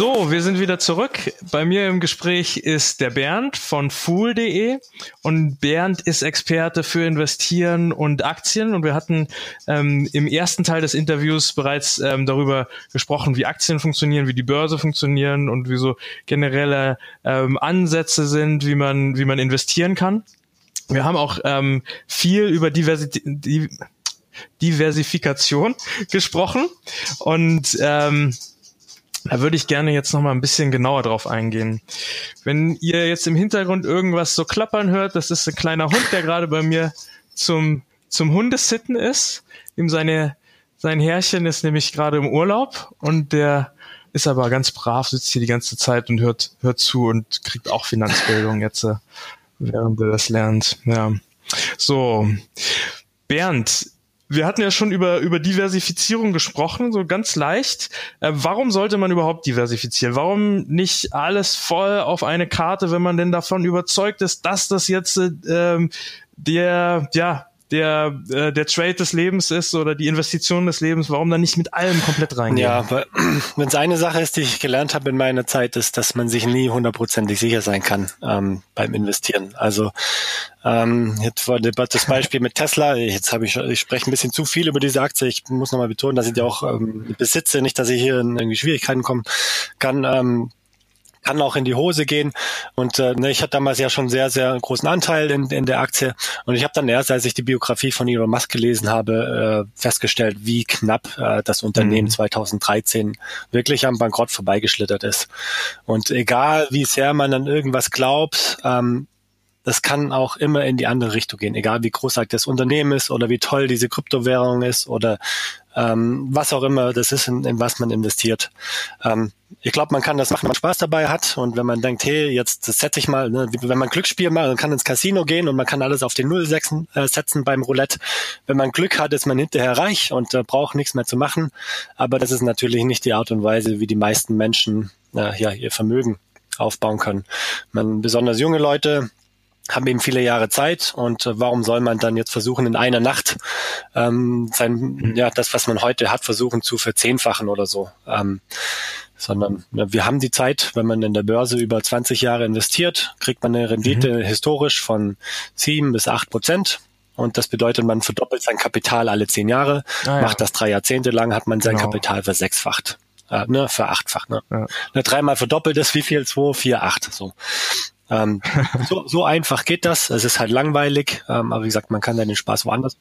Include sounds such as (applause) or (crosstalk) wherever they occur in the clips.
So, wir sind wieder zurück. Bei mir im Gespräch ist der Bernd von Fool.de und Bernd ist Experte für Investieren und Aktien und wir hatten ähm, im ersten Teil des Interviews bereits ähm, darüber gesprochen, wie Aktien funktionieren, wie die Börse funktionieren und wie so generelle ähm, Ansätze sind, wie man wie man investieren kann. Wir haben auch ähm, viel über Diversität Diversifikation (laughs) gesprochen und ähm, da würde ich gerne jetzt noch mal ein bisschen genauer drauf eingehen. Wenn ihr jetzt im Hintergrund irgendwas so klappern hört, das ist ein kleiner Hund, der gerade bei mir zum, zum Hundesitten ist. Ihm seine, sein Herrchen ist nämlich gerade im Urlaub und der ist aber ganz brav, sitzt hier die ganze Zeit und hört, hört zu und kriegt auch Finanzbildung jetzt, äh, während er das lernt. Ja. So. Bernd, wir hatten ja schon über, über Diversifizierung gesprochen, so ganz leicht. Äh, warum sollte man überhaupt diversifizieren? Warum nicht alles voll auf eine Karte, wenn man denn davon überzeugt ist, dass das jetzt äh, ähm, der, ja, der, äh, der Trade des Lebens ist oder die Investition des Lebens, warum dann nicht mit allem komplett reingehen? Ja, (clears throat) wenn es eine Sache ist, die ich gelernt habe in meiner Zeit, ist, dass man sich nie hundertprozentig sicher sein kann ähm, beim Investieren. Also ähm, jetzt war das Beispiel mit Tesla. Jetzt habe ich, ich spreche ein bisschen zu viel über diese Aktie. Ich muss nochmal betonen, dass ich die auch ähm, besitze, nicht, dass ich hier in irgendwie Schwierigkeiten kommen kann. Ähm, kann auch in die Hose gehen. Und äh, ne, ich hatte damals ja schon sehr, sehr großen Anteil in, in der Aktie. Und ich habe dann erst, als ich die Biografie von Elon Musk gelesen habe, äh, festgestellt, wie knapp äh, das Unternehmen mhm. 2013 wirklich am Bankrott vorbeigeschlittert ist. Und egal, wie sehr man an irgendwas glaubt, ähm, das kann auch immer in die andere Richtung gehen, egal wie großartig das Unternehmen ist oder wie toll diese Kryptowährung ist oder ähm, was auch immer das ist, in, in was man investiert. Ähm, ich glaube, man kann das machen, wenn man Spaß dabei hat und wenn man denkt, hey, jetzt setze ich mal, ne, wenn man Glücksspiel macht, dann kann ins Casino gehen und man kann alles auf den Null setzen, äh, setzen beim Roulette. Wenn man Glück hat, ist man hinterher reich und äh, braucht nichts mehr zu machen. Aber das ist natürlich nicht die Art und Weise, wie die meisten Menschen äh, ja ihr Vermögen aufbauen können. Man, besonders junge Leute, haben eben viele Jahre Zeit und äh, warum soll man dann jetzt versuchen, in einer Nacht ähm, sein, mhm. ja, das, was man heute hat, versuchen zu verzehnfachen oder so. Ähm, sondern ja, wir haben die Zeit, wenn man in der Börse über 20 Jahre investiert, kriegt man eine Rendite mhm. historisch von sieben bis acht Prozent. Und das bedeutet, man verdoppelt sein Kapital alle zehn Jahre, ah, ja. macht das drei Jahrzehnte lang, hat man sein genau. Kapital versechsfacht. Äh, ne, verachtfacht. Ne? Ja. Ne, dreimal verdoppelt ist wie viel? Zwei, vier, acht. So. Ähm, (laughs) so, so einfach geht das. Es ist halt langweilig, ähm, aber wie gesagt, man kann dann den Spaß woanders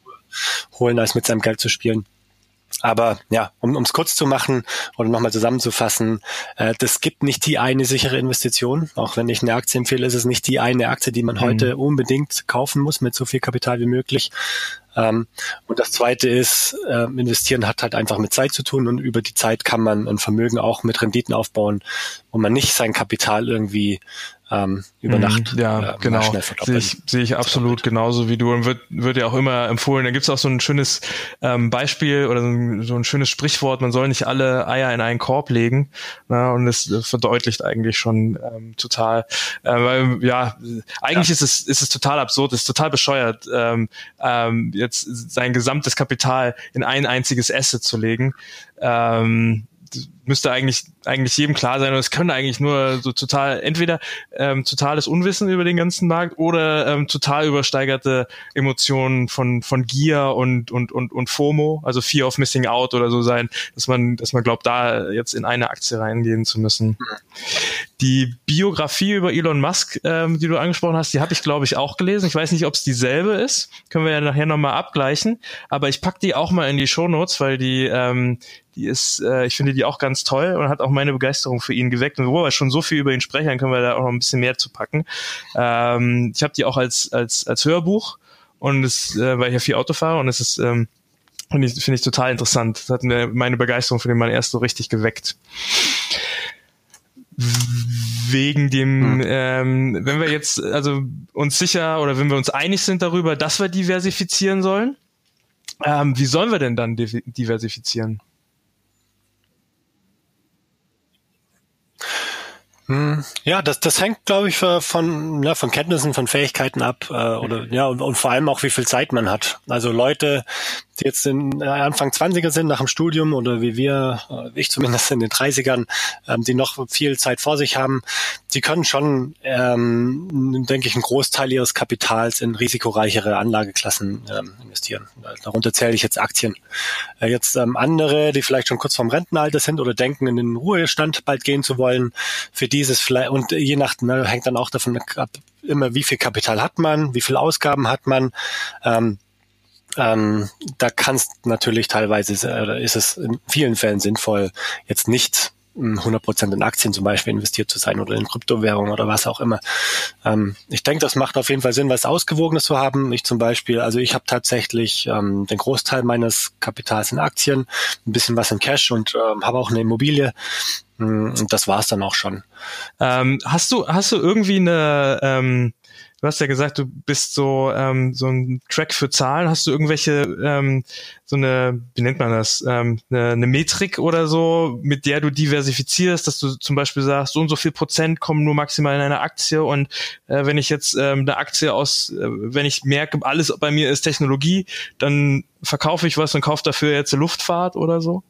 holen, als mit seinem Geld zu spielen. Aber ja, um es kurz zu machen oder nochmal zusammenzufassen, äh, das gibt nicht die eine sichere Investition. Auch wenn ich eine Aktie empfehle, ist es nicht die eine Aktie, die man mhm. heute unbedingt kaufen muss mit so viel Kapital wie möglich. Ähm, und das Zweite ist, äh, investieren hat halt einfach mit Zeit zu tun und über die Zeit kann man ein Vermögen auch mit Renditen aufbauen, wo man nicht sein Kapital irgendwie ähm, über mhm, Nacht ja, äh, genau. Sehe ich, sehe ich absolut genauso wie du und wird, wird ja auch immer empfohlen. Da gibt es auch so ein schönes ähm, Beispiel oder so ein, so ein, schönes Sprichwort, man soll nicht alle Eier in einen Korb legen. Na, und es verdeutlicht eigentlich schon ähm, total, äh, weil ja, eigentlich ja. ist es ist es total absurd, ist total bescheuert, ähm, ähm, jetzt sein gesamtes Kapital in ein einziges Asset zu legen. Ähm, müsste eigentlich eigentlich jedem klar sein und es können eigentlich nur so total entweder ähm, totales Unwissen über den ganzen Markt oder ähm, total übersteigerte Emotionen von von Gier und und und und FOMO, also Fear of Missing Out oder so sein, dass man dass man glaubt, da jetzt in eine Aktie reingehen zu müssen. Die Biografie über Elon Musk, ähm, die du angesprochen hast, die habe ich glaube ich auch gelesen. Ich weiß nicht, ob es dieselbe ist, können wir ja nachher nochmal abgleichen, aber ich pack die auch mal in die Shownotes, weil die ähm, die ist, äh, ich finde die auch ganz toll und hat auch meine Begeisterung für ihn geweckt. Und wo wir schon so viel über ihn sprechen, können wir da auch noch ein bisschen mehr zu packen. Ähm, ich habe die auch als, als, als Hörbuch und es, äh, weil ich ja viel Auto fahre und es ist, ähm, finde ich, finde ich total interessant. Das hat mir meine Begeisterung für den Mann erst so richtig geweckt. Wegen dem, hm. ähm, wenn wir jetzt also uns sicher oder wenn wir uns einig sind darüber, dass wir diversifizieren sollen, ähm, wie sollen wir denn dann diversifizieren? Ja, das, das hängt, glaube ich, von, ja, von Kenntnissen, von Fähigkeiten ab äh, oder ja und, und vor allem auch, wie viel Zeit man hat. Also Leute, die jetzt in äh, Anfang 20er sind nach dem Studium oder wie wir, äh, ich zumindest in den 30ern, ähm, die noch viel Zeit vor sich haben, die können schon, ähm, denke ich, einen Großteil ihres Kapitals in risikoreichere Anlageklassen ähm, investieren. Darunter zähle ich jetzt Aktien. Äh, jetzt ähm, andere, die vielleicht schon kurz vorm Rentenalter sind oder denken, in den Ruhestand bald gehen zu wollen, für dieses vielleicht, und je nach, ne, hängt dann auch davon ab, immer wie viel Kapital hat man, wie viel Ausgaben hat man, ähm, ähm, da kannst natürlich teilweise, äh, ist es in vielen Fällen sinnvoll, jetzt nicht 100% in Aktien zum Beispiel investiert zu sein oder in Kryptowährungen oder was auch immer. Ähm, ich denke, das macht auf jeden Fall Sinn, was Ausgewogenes zu haben. Ich zum Beispiel, also ich habe tatsächlich ähm, den Großteil meines Kapitals in Aktien, ein bisschen was in Cash und ähm, habe auch eine Immobilie. Mm, und das war's dann auch schon. Ähm, hast du hast du irgendwie eine ähm, du hast ja gesagt, du bist so ähm, so ein Track für Zahlen. Hast du irgendwelche ähm, so eine, wie nennt man das, ähm, eine, eine Metrik oder so, mit der du diversifizierst, dass du zum Beispiel sagst, so und so viel Prozent kommen nur maximal in eine Aktie und äh, wenn ich jetzt ähm, eine Aktie aus, äh, wenn ich merke, alles bei mir ist Technologie, dann verkaufe ich was und kaufe dafür jetzt eine Luftfahrt oder so?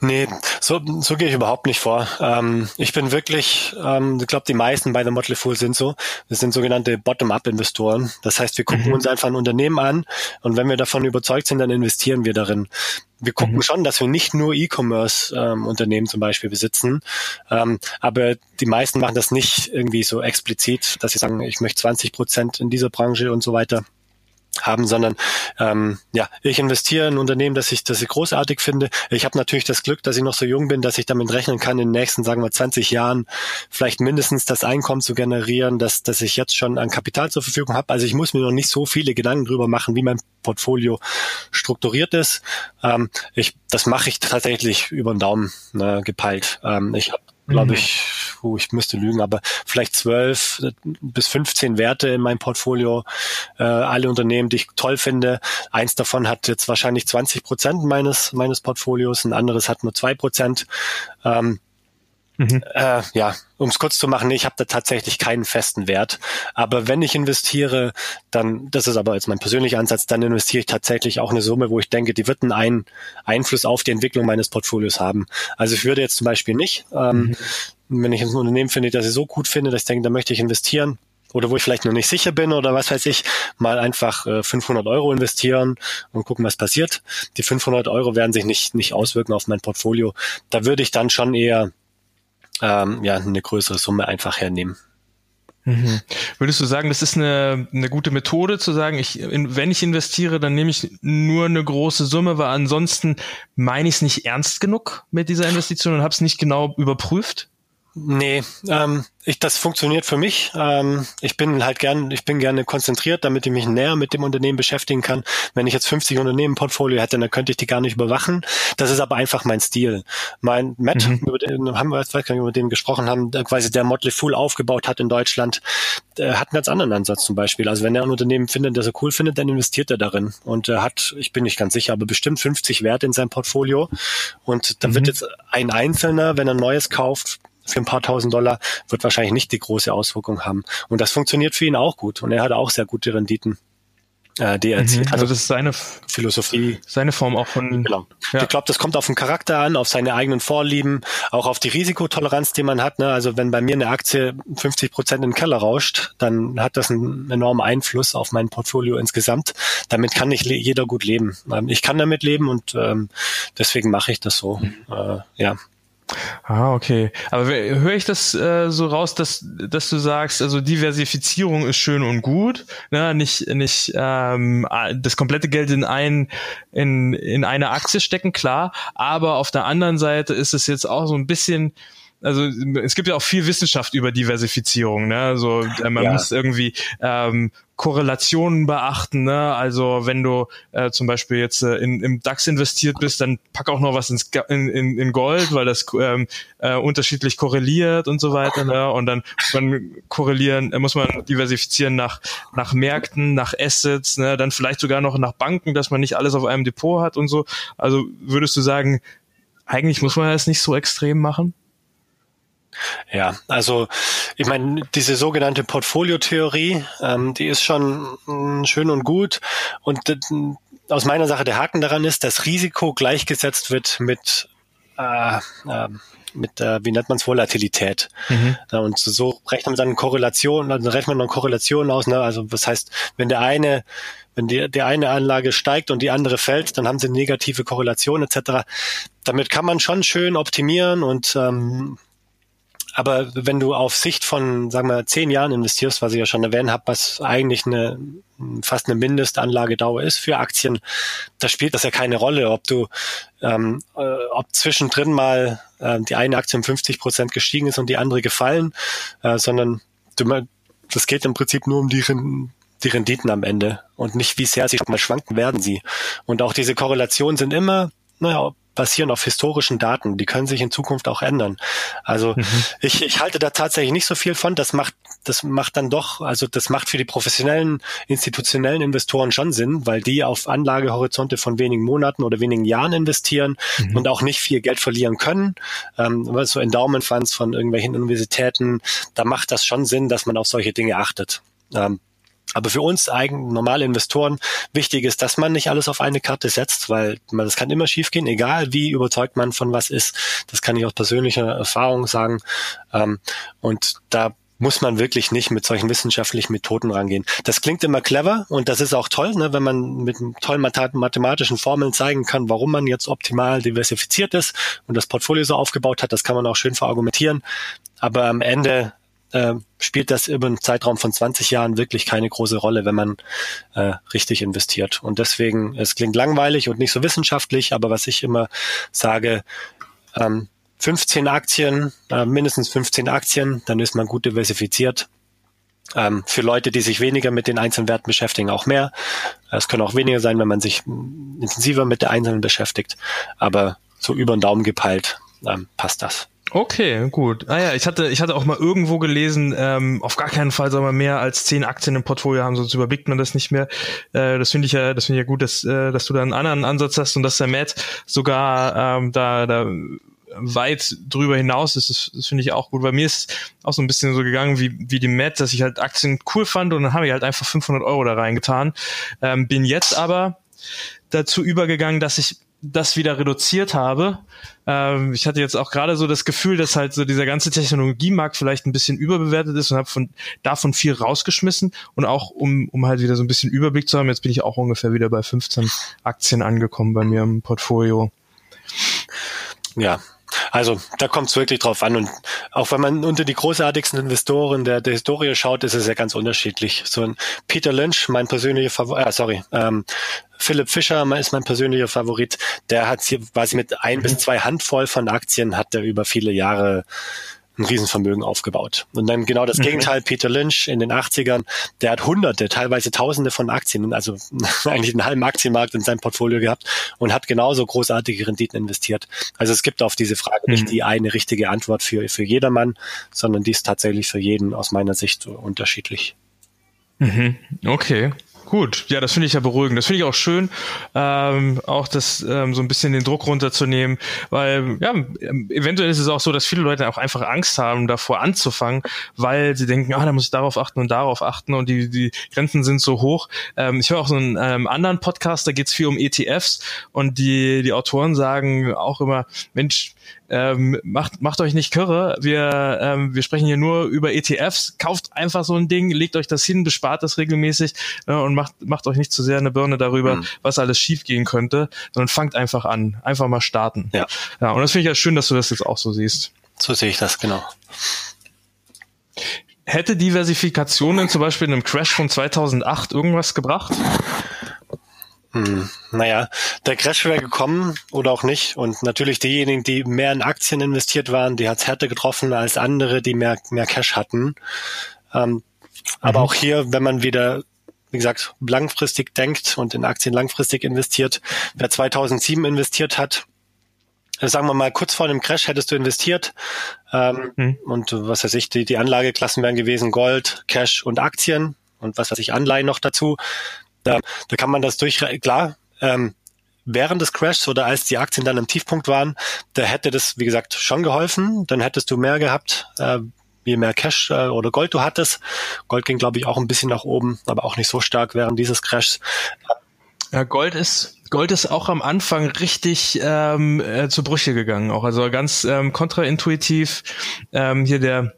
Nee, so, so gehe ich überhaupt nicht vor. Ähm, ich bin wirklich, ähm, ich glaube, die meisten bei The Motley Fool sind so. Wir sind sogenannte Bottom-up-Investoren. Das heißt, wir gucken mhm. uns einfach ein Unternehmen an und wenn wir davon überzeugt sind, dann investieren wir darin. Wir gucken mhm. schon, dass wir nicht nur E-Commerce-Unternehmen ähm, zum Beispiel besitzen, ähm, aber die meisten machen das nicht irgendwie so explizit, dass sie sagen, ich möchte 20 Prozent in dieser Branche und so weiter haben, sondern ähm, ja, ich investiere in ein Unternehmen, das ich, das ich großartig finde. Ich habe natürlich das Glück, dass ich noch so jung bin, dass ich damit rechnen kann, in den nächsten, sagen wir, 20 Jahren vielleicht mindestens das Einkommen zu generieren, dass, dass ich jetzt schon an Kapital zur Verfügung habe. Also ich muss mir noch nicht so viele Gedanken drüber machen, wie mein Portfolio strukturiert ist. Ähm, ich, das mache ich tatsächlich über den Daumen ne, gepeilt. Ähm, ich habe glaube mhm. ich, oh, ich müsste lügen, aber vielleicht zwölf bis 15 Werte in meinem Portfolio, äh, alle Unternehmen, die ich toll finde. Eins davon hat jetzt wahrscheinlich 20 Prozent meines, meines Portfolios, ein anderes hat nur zwei Prozent. Ähm, Mhm. Äh, ja, um es kurz zu machen, ich habe da tatsächlich keinen festen Wert. Aber wenn ich investiere, dann, das ist aber jetzt mein persönlicher Ansatz, dann investiere ich tatsächlich auch eine Summe, wo ich denke, die wird einen Einfluss auf die Entwicklung meines Portfolios haben. Also ich würde jetzt zum Beispiel nicht, ähm, mhm. wenn ich ein Unternehmen finde, das ich so gut finde, dass ich denke, da möchte ich investieren, oder wo ich vielleicht noch nicht sicher bin oder was weiß ich, mal einfach äh, 500 Euro investieren und gucken, was passiert. Die 500 Euro werden sich nicht, nicht auswirken auf mein Portfolio. Da würde ich dann schon eher ähm, ja, eine größere Summe einfach hernehmen. Mhm. Würdest du sagen, das ist eine, eine gute Methode zu sagen, ich, in, wenn ich investiere, dann nehme ich nur eine große Summe, weil ansonsten meine ich es nicht ernst genug mit dieser Investition und habe es nicht genau überprüft? Nee, ähm, ich, das funktioniert für mich. Ähm, ich bin halt gern, ich bin gerne konzentriert, damit ich mich näher mit dem Unternehmen beschäftigen kann. Wenn ich jetzt 50 Unternehmen im Portfolio hätte, dann könnte ich die gar nicht überwachen. Das ist aber einfach mein Stil. Mein Matt, mhm. über den haben wir, weiß gar nicht, über den gesprochen haben, der quasi der Motley Fool aufgebaut hat in Deutschland, der hat einen ganz anderen Ansatz zum Beispiel. Also wenn er ein Unternehmen findet, das er cool findet, dann investiert er darin. Und er hat, ich bin nicht ganz sicher, aber bestimmt 50 Werte in seinem Portfolio. Und da mhm. wird jetzt ein Einzelner, wenn er Neues kauft, für ein paar tausend Dollar wird wahrscheinlich nicht die große Auswirkung haben. Und das funktioniert für ihn auch gut. Und er hat auch sehr gute Renditen. äh, die erzählt. Mhm, also das ist seine Philosophie. Seine Form auch von. Genau. Ja. Ich glaube, das kommt auf den Charakter an, auf seine eigenen Vorlieben, auch auf die Risikotoleranz, die man hat. Ne? Also wenn bei mir eine Aktie 50 Prozent in den Keller rauscht, dann hat das einen enormen Einfluss auf mein Portfolio insgesamt. Damit kann nicht jeder gut leben. Ähm, ich kann damit leben und ähm, deswegen mache ich das so. Mhm. Äh, ja. Ah, okay. Aber höre ich das äh, so raus, dass, dass du sagst, also Diversifizierung ist schön und gut, ne? nicht, nicht ähm, das komplette Geld in ein, in, in eine Aktie stecken, klar, aber auf der anderen Seite ist es jetzt auch so ein bisschen also es gibt ja auch viel Wissenschaft über Diversifizierung, ne? Also äh, man ja. muss irgendwie ähm, Korrelationen beachten, ne? Also wenn du äh, zum Beispiel jetzt äh, in, im DAX investiert bist, dann pack auch noch was ins, in, in, in Gold, weil das ähm, äh, unterschiedlich korreliert und so weiter, ne? Und dann muss man korrelieren, äh, muss man diversifizieren nach nach Märkten, nach Assets, ne? Dann vielleicht sogar noch nach Banken, dass man nicht alles auf einem Depot hat und so. Also würdest du sagen, eigentlich muss man das nicht so extrem machen? Ja, also ich meine, diese sogenannte Portfoliotheorie, ähm, die ist schon mh, mm, schön und gut. Und äh, aus meiner Sache der Haken daran ist, dass Risiko gleichgesetzt wird mit äh, äh, mit, äh, wie nennt man es, Volatilität. Mhm. Und so rechnet man dann Korrelation, dann rechnet man dann Korrelation aus. Ne? Also das heißt, wenn der eine wenn die, die eine Anlage steigt und die andere fällt, dann haben sie negative Korrelation etc. Damit kann man schon schön optimieren und ähm, aber wenn du auf Sicht von, sagen wir, zehn Jahren investierst, was ich ja schon erwähnt habe, was eigentlich eine fast eine Mindestanlagedauer ist für Aktien, da spielt das ja keine Rolle, ob du, ähm, äh, ob zwischendrin mal äh, die eine Aktie um 50 Prozent gestiegen ist und die andere gefallen, äh, sondern du, das geht im Prinzip nur um die, die Renditen am Ende und nicht wie sehr sie mal schwanken werden sie. Und auch diese Korrelationen sind immer, naja, basieren auf historischen Daten. Die können sich in Zukunft auch ändern. Also mhm. ich, ich halte da tatsächlich nicht so viel von. Das macht, das macht dann doch, also das macht für die professionellen, institutionellen Investoren schon Sinn, weil die auf Anlagehorizonte von wenigen Monaten oder wenigen Jahren investieren mhm. und auch nicht viel Geld verlieren können. Ähm, so Endowment Funds von irgendwelchen Universitäten, da macht das schon Sinn, dass man auf solche Dinge achtet. Ähm, aber für uns eigen normale Investoren wichtig ist, dass man nicht alles auf eine Karte setzt, weil man, das kann immer schiefgehen, egal wie überzeugt man von was ist. Das kann ich aus persönlicher Erfahrung sagen. Ähm, und da muss man wirklich nicht mit solchen wissenschaftlichen Methoden rangehen. Das klingt immer clever und das ist auch toll, ne, wenn man mit tollen mathematischen Formeln zeigen kann, warum man jetzt optimal diversifiziert ist und das Portfolio so aufgebaut hat. Das kann man auch schön verargumentieren. Aber am Ende äh, spielt das über einen Zeitraum von 20 Jahren wirklich keine große Rolle, wenn man äh, richtig investiert. Und deswegen, es klingt langweilig und nicht so wissenschaftlich, aber was ich immer sage, ähm, 15 Aktien, äh, mindestens 15 Aktien, dann ist man gut diversifiziert. Ähm, für Leute, die sich weniger mit den einzelnen Werten beschäftigen, auch mehr. Es können auch weniger sein, wenn man sich intensiver mit der einzelnen beschäftigt. Aber so über den Daumen gepeilt ähm, passt das. Okay, gut. Ah ja, ich hatte, ich hatte auch mal irgendwo gelesen, ähm, auf gar keinen Fall soll man mehr als zehn Aktien im Portfolio haben, sonst überblickt man das nicht mehr. Äh, das finde ich ja, das finde ich ja gut, dass, äh, dass du da einen anderen Ansatz hast und dass der Matt sogar ähm, da, da weit drüber hinaus ist. Das, das finde ich auch gut. Bei mir ist auch so ein bisschen so gegangen wie, wie die Matt, dass ich halt Aktien cool fand und dann habe ich halt einfach 500 Euro da reingetan. Ähm, bin jetzt aber dazu übergegangen, dass ich das wieder reduziert habe. Ähm, ich hatte jetzt auch gerade so das Gefühl, dass halt so dieser ganze Technologiemarkt vielleicht ein bisschen überbewertet ist und habe von davon viel rausgeschmissen und auch um, um halt wieder so ein bisschen Überblick zu haben, jetzt bin ich auch ungefähr wieder bei 15 Aktien angekommen bei mir im Portfolio. Ja, also da kommt es wirklich drauf an. Und auch wenn man unter die großartigsten Investoren der, der Historie schaut, ist es ja ganz unterschiedlich. So ein Peter Lynch, mein persönlicher Favorit, äh, sorry, ähm, Philipp Fischer ist mein persönlicher Favorit. Der hat hier quasi mit ein mhm. bis zwei Handvoll von Aktien hat er über viele Jahre ein Riesenvermögen aufgebaut. Und dann genau das mhm. Gegenteil, Peter Lynch in den 80ern, der hat hunderte, teilweise tausende von Aktien, also (laughs) eigentlich einen halben Aktienmarkt in seinem Portfolio gehabt und hat genauso großartige Renditen investiert. Also es gibt auf diese Frage mhm. nicht die eine richtige Antwort für, für jedermann, sondern die ist tatsächlich für jeden aus meiner Sicht unterschiedlich. Mhm. Okay. Gut, ja, das finde ich ja beruhigend. Das finde ich auch schön, ähm, auch das ähm, so ein bisschen den Druck runterzunehmen, weil ja, eventuell ist es auch so, dass viele Leute auch einfach Angst haben, davor anzufangen, weil sie denken, ah, da muss ich darauf achten und darauf achten und die, die Grenzen sind so hoch. Ähm, ich höre auch so einen ähm, anderen Podcast, da geht es viel um ETFs und die, die Autoren sagen auch immer, Mensch, ähm, macht, macht euch nicht kirre. Wir, ähm, wir sprechen hier nur über ETFs. Kauft einfach so ein Ding, legt euch das hin, bespart das regelmäßig äh, und macht, macht euch nicht zu sehr eine Birne darüber, mhm. was alles schief gehen könnte, sondern fangt einfach an. Einfach mal starten. Ja. ja und das finde ich ja schön, dass du das jetzt auch so siehst. So sehe ich das, genau. Hätte Diversifikation denn zum Beispiel in einem Crash von 2008 irgendwas gebracht? Hm, naja, der Crash wäre gekommen oder auch nicht. Und natürlich diejenigen, die mehr in Aktien investiert waren, die hat es härter getroffen als andere, die mehr, mehr Cash hatten. Ähm, mhm. Aber auch hier, wenn man wieder, wie gesagt, langfristig denkt und in Aktien langfristig investiert, wer 2007 investiert hat, äh, sagen wir mal, kurz vor dem Crash hättest du investiert ähm, mhm. und was weiß ich, die, die Anlageklassen wären gewesen Gold, Cash und Aktien und was weiß ich, Anleihen noch dazu. Da, da kann man das durch, klar, ähm, während des Crashs oder als die Aktien dann im Tiefpunkt waren, da hätte das, wie gesagt, schon geholfen. Dann hättest du mehr gehabt, äh, je mehr Cash äh, oder Gold du hattest. Gold ging, glaube ich, auch ein bisschen nach oben, aber auch nicht so stark während dieses Crashs. Ja, Gold ist Gold ist auch am Anfang richtig ähm, äh, zu Brüche gegangen, auch also ganz ähm, kontraintuitiv. Ähm, hier der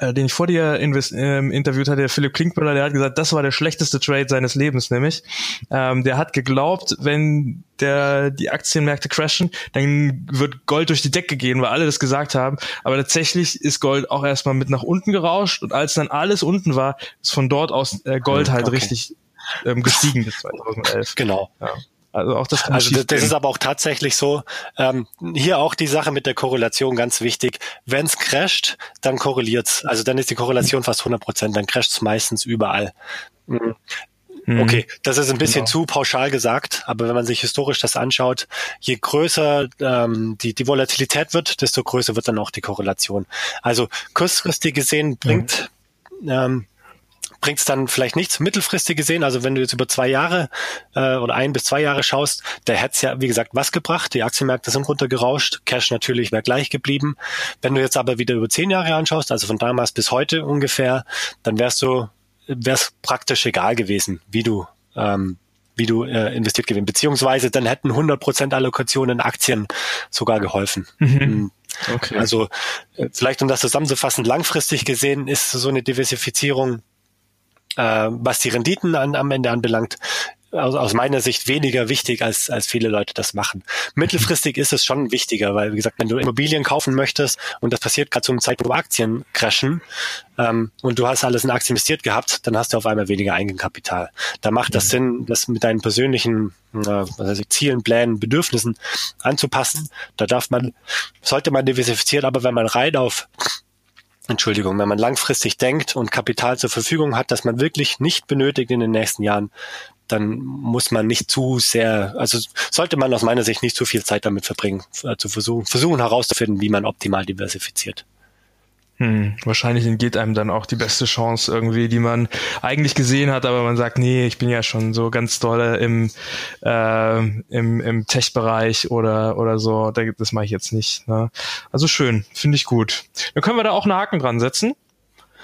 äh, den ich vor dir invest, ähm, interviewt hatte, der Philipp Klinkmüller, der hat gesagt, das war der schlechteste Trade seines Lebens, nämlich. Ähm, der hat geglaubt, wenn der die Aktienmärkte crashen, dann wird Gold durch die Decke gehen, weil alle das gesagt haben. Aber tatsächlich ist Gold auch erstmal mit nach unten gerauscht und als dann alles unten war, ist von dort aus äh, Gold hm, halt okay. richtig ähm, gestiegen bis 2011. Genau. Ja. Also auch das. Also das, das ist aber auch tatsächlich so. Ähm, hier auch die Sache mit der Korrelation ganz wichtig. Wenn es crasht, dann korreliert's. Also dann ist die Korrelation fast 100 Prozent. Dann crasht's meistens überall. Mhm. mhm. Okay, das ist ein bisschen genau. zu pauschal gesagt, aber wenn man sich historisch das anschaut, je größer ähm, die, die Volatilität wird, desto größer wird dann auch die Korrelation. Also kurzfristig gesehen bringt mhm. ähm, bringt es dann vielleicht nichts mittelfristig gesehen. Also wenn du jetzt über zwei Jahre äh, oder ein bis zwei Jahre schaust, da hätte es ja, wie gesagt, was gebracht. Die Aktienmärkte sind runtergerauscht, Cash natürlich wäre gleich geblieben. Wenn du jetzt aber wieder über zehn Jahre anschaust, also von damals bis heute ungefähr, dann wärst du, wär's praktisch egal gewesen, wie du ähm, wie du äh, investiert gewesen. Beziehungsweise dann hätten 100% Allokationen in Aktien sogar geholfen. Mhm. Hm. Okay. Also äh, vielleicht um das zusammenzufassen, langfristig gesehen ist so eine Diversifizierung äh, was die Renditen an, am Ende anbelangt, aus, aus meiner Sicht weniger wichtig, als, als viele Leute das machen. Mittelfristig ist es schon wichtiger, weil, wie gesagt, wenn du Immobilien kaufen möchtest und das passiert gerade zum Zeitpunkt, wo Aktien crashen ähm, und du hast alles in Aktien investiert gehabt, dann hast du auf einmal weniger Eigenkapital. Da macht das. Sinn, das mit deinen persönlichen äh, was heißt ich, Zielen, Plänen, Bedürfnissen anzupassen. Da darf man, sollte man diversifizieren, aber wenn man rein auf Entschuldigung, wenn man langfristig denkt und Kapital zur Verfügung hat, das man wirklich nicht benötigt in den nächsten Jahren, dann muss man nicht zu sehr, also sollte man aus meiner Sicht nicht zu viel Zeit damit verbringen, äh, zu versuchen, versuchen herauszufinden, wie man optimal diversifiziert. Hm, wahrscheinlich entgeht einem dann auch die beste Chance irgendwie, die man eigentlich gesehen hat, aber man sagt, nee, ich bin ja schon so ganz doll im, äh, im, im Tech-Bereich oder, oder so, das mache ich jetzt nicht. Ne? Also schön, finde ich gut. Dann können wir da auch einen Haken dran setzen,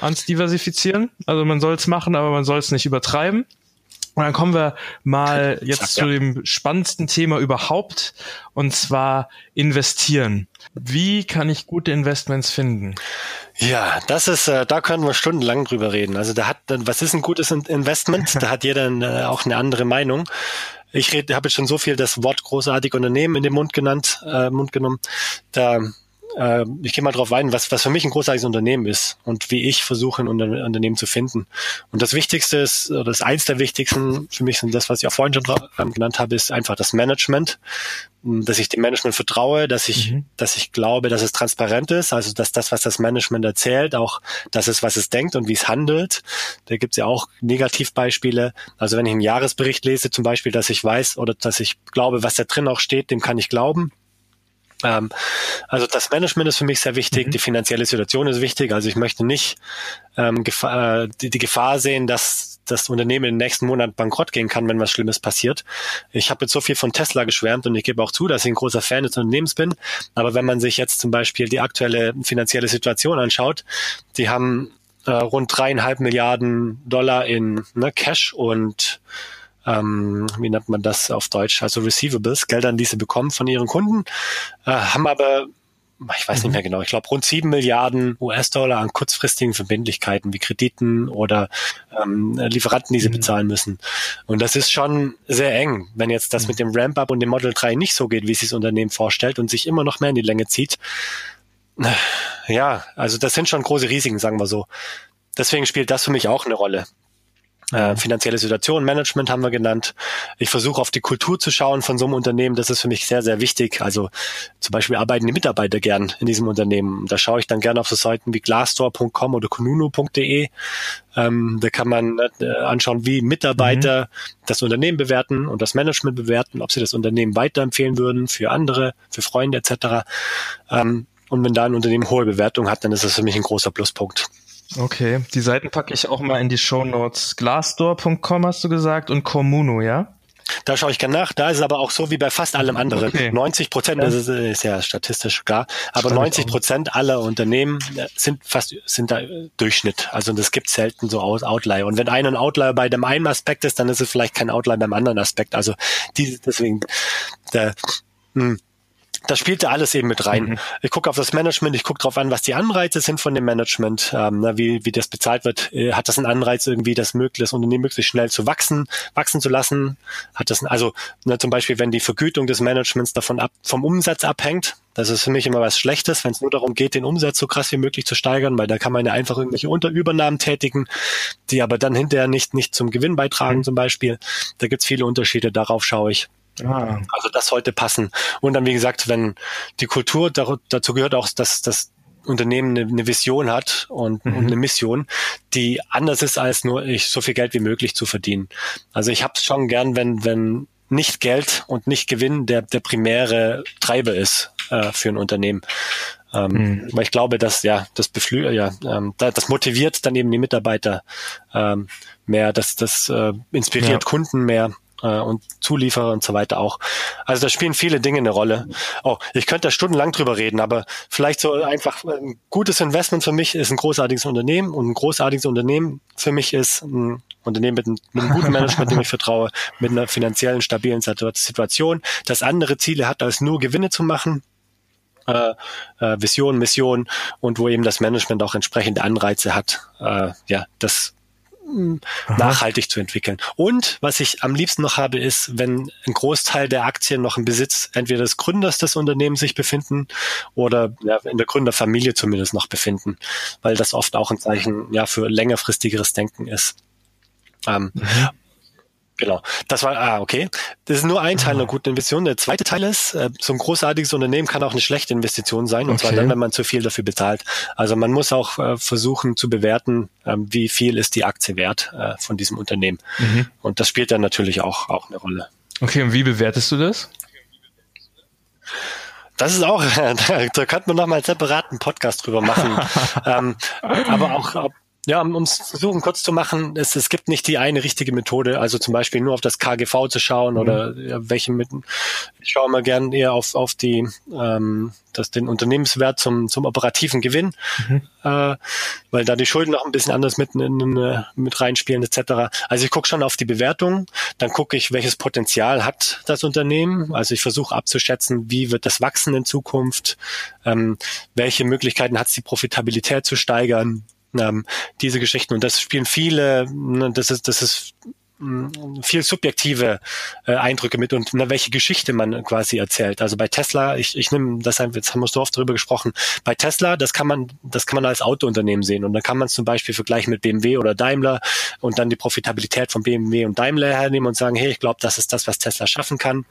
ans Diversifizieren. Also man soll es machen, aber man soll es nicht übertreiben. Und dann kommen wir mal jetzt ja. zu dem spannendsten Thema überhaupt, und zwar investieren. Wie kann ich gute Investments finden? Ja, das ist, äh, da können wir stundenlang drüber reden. Also da hat, was ist ein gutes Investment? (laughs) da hat jeder äh, auch eine andere Meinung. Ich rede, habe jetzt schon so viel das Wort großartig Unternehmen in den Mund genannt, äh, Mund genommen. Da äh, ich gehe mal drauf ein, was, was für mich ein großartiges Unternehmen ist und wie ich versuche, ein Unter Unternehmen zu finden. Und das Wichtigste ist, oder das eins der wichtigsten für mich sind das, was ich auch vorhin schon ähm, genannt habe, ist einfach das Management, dass ich dem Management vertraue, dass ich, mhm. dass ich glaube, dass es transparent ist, also dass das, was das Management erzählt, auch das ist, was es denkt und wie es handelt. Da gibt es ja auch Negativbeispiele. Also wenn ich einen Jahresbericht lese, zum Beispiel, dass ich weiß oder dass ich glaube, was da drin auch steht, dem kann ich glauben. Ähm, also das Management ist für mich sehr wichtig, mhm. die finanzielle Situation ist wichtig. Also ich möchte nicht ähm, Gefahr, äh, die, die Gefahr sehen, dass das Unternehmen in den nächsten Monaten bankrott gehen kann, wenn was Schlimmes passiert. Ich habe jetzt so viel von Tesla geschwärmt und ich gebe auch zu, dass ich ein großer Fan des Unternehmens bin. Aber wenn man sich jetzt zum Beispiel die aktuelle finanzielle Situation anschaut, die haben äh, rund dreieinhalb Milliarden Dollar in ne, Cash und ähm, wie nennt man das auf Deutsch, also Receivables, Geldern, die sie bekommen von ihren Kunden, äh, haben aber ich weiß nicht mehr mhm. genau, ich glaube rund sieben Milliarden US-Dollar an kurzfristigen Verbindlichkeiten wie Krediten oder ähm, Lieferanten, die sie mhm. bezahlen müssen. Und das ist schon sehr eng, wenn jetzt das mhm. mit dem Ramp-Up und dem Model 3 nicht so geht, wie sich das Unternehmen vorstellt und sich immer noch mehr in die Länge zieht. Ja, also das sind schon große Risiken, sagen wir so. Deswegen spielt das für mich auch eine Rolle. Äh, finanzielle Situation, Management haben wir genannt. Ich versuche auf die Kultur zu schauen von so einem Unternehmen. Das ist für mich sehr, sehr wichtig. Also zum Beispiel arbeiten die Mitarbeiter gern in diesem Unternehmen. Da schaue ich dann gerne auf so Seiten wie glassdoor.com oder kununu.de. Ähm, da kann man äh, anschauen, wie Mitarbeiter mhm. das Unternehmen bewerten und das Management bewerten, ob sie das Unternehmen weiterempfehlen würden für andere, für Freunde etc. Ähm, und wenn da ein Unternehmen hohe Bewertung hat, dann ist das für mich ein großer Pluspunkt. Okay, die Seiten packe ich auch mal in die Show Notes. Glassdoor.com hast du gesagt und Communo, ja? Da schaue ich gerne nach. Da ist es aber auch so wie bei fast allem anderen. Okay. 90 Prozent, das ist, ist, ja statistisch klar, aber 90 Prozent aller Unternehmen äh, sind fast sind da Durchschnitt. Also das gibt selten so Outlier. Und wenn einer ein Outlier bei dem einen Aspekt ist, dann ist es vielleicht kein Outlier beim anderen Aspekt. Also die, deswegen der, mh, hm, das spielt da alles eben mit rein. Mhm. Ich gucke auf das Management, ich gucke darauf an, was die Anreize sind von dem Management, ähm, wie, wie das bezahlt wird. Äh, hat das einen Anreiz irgendwie, das möglich, das Unternehmen möglichst schnell zu wachsen, wachsen zu lassen? Hat das, also ne, zum Beispiel, wenn die Vergütung des Managements davon ab, vom Umsatz abhängt, das ist für mich immer was Schlechtes, wenn es nur darum geht, den Umsatz so krass wie möglich zu steigern, weil da kann man ja einfach irgendwelche Unterübernahmen tätigen, die aber dann hinterher nicht, nicht zum Gewinn beitragen mhm. zum Beispiel. Da gibt's viele Unterschiede, darauf schaue ich. Ah. Also das sollte passen. Und dann, wie gesagt, wenn die Kultur, dazu gehört auch, dass das Unternehmen eine, eine Vision hat und, mhm. und, eine Mission, die anders ist, als nur ich so viel Geld wie möglich zu verdienen. Also ich habe es schon gern, wenn, wenn nicht Geld und nicht Gewinn der, der primäre Treiber ist äh, für ein Unternehmen. Ähm, mhm. Weil ich glaube, dass ja das beflü ja, ähm, das motiviert dann eben die Mitarbeiter ähm, mehr, das, das äh, inspiriert ja. Kunden mehr äh, und Zulieferer und so weiter auch. Also da spielen viele Dinge eine Rolle. Oh, ich könnte da stundenlang drüber reden, aber vielleicht so einfach ein gutes Investment für mich ist ein großartiges Unternehmen und ein großartiges Unternehmen für mich ist ein Unternehmen mit einem, mit einem guten Management, dem ich vertraue, mit einer finanziellen stabilen Situation, das andere Ziele hat, als nur Gewinne zu machen. Äh, äh, Vision, Mission und wo eben das Management auch entsprechende Anreize hat, äh, ja, das Aha. nachhaltig zu entwickeln. Und was ich am liebsten noch habe, ist, wenn ein Großteil der Aktien noch im Besitz entweder des Gründers des Unternehmens sich befinden oder ja, in der Gründerfamilie zumindest noch befinden, weil das oft auch ein Zeichen ja für längerfristigeres Denken ist. Ähm, mhm. Genau. Das war, ah, okay. Das ist nur ein Teil einer ah. guten Investition. Der zweite Teil ist, äh, so ein großartiges Unternehmen kann auch eine schlechte Investition sein, und okay. zwar dann, wenn man zu viel dafür bezahlt. Also man muss auch äh, versuchen zu bewerten, äh, wie viel ist die Aktie wert äh, von diesem Unternehmen. Mhm. Und das spielt dann natürlich auch, auch eine Rolle. Okay, und wie bewertest du das? Das ist auch, (laughs) da könnte man noch mal einen separaten Podcast drüber machen. (laughs) ähm, aber auch, ja, um es versuchen kurz zu machen, es, es gibt nicht die eine richtige Methode, also zum Beispiel nur auf das KGV zu schauen mhm. oder ja, welche mit, ich schaue mal gern eher auf, auf die, ähm, das, den Unternehmenswert zum, zum operativen Gewinn, mhm. äh, weil da die Schulden noch ein bisschen anders mit, in, in, mit reinspielen etc. Also ich gucke schon auf die Bewertung, dann gucke ich, welches Potenzial hat das Unternehmen, also ich versuche abzuschätzen, wie wird das wachsen in Zukunft, ähm, welche Möglichkeiten hat es, die Profitabilität zu steigern, ähm, diese Geschichten. Und das spielen viele, ne, das ist, das ist mm, viel subjektive äh, Eindrücke mit und na, welche Geschichte man quasi erzählt. Also bei Tesla, ich, ich nehme das jetzt haben wir so oft darüber gesprochen. Bei Tesla, das kann man, das kann man als Autounternehmen sehen und dann kann man es zum Beispiel vergleichen mit BMW oder Daimler und dann die Profitabilität von BMW und Daimler hernehmen und sagen, hey, ich glaube, das ist das, was Tesla schaffen kann.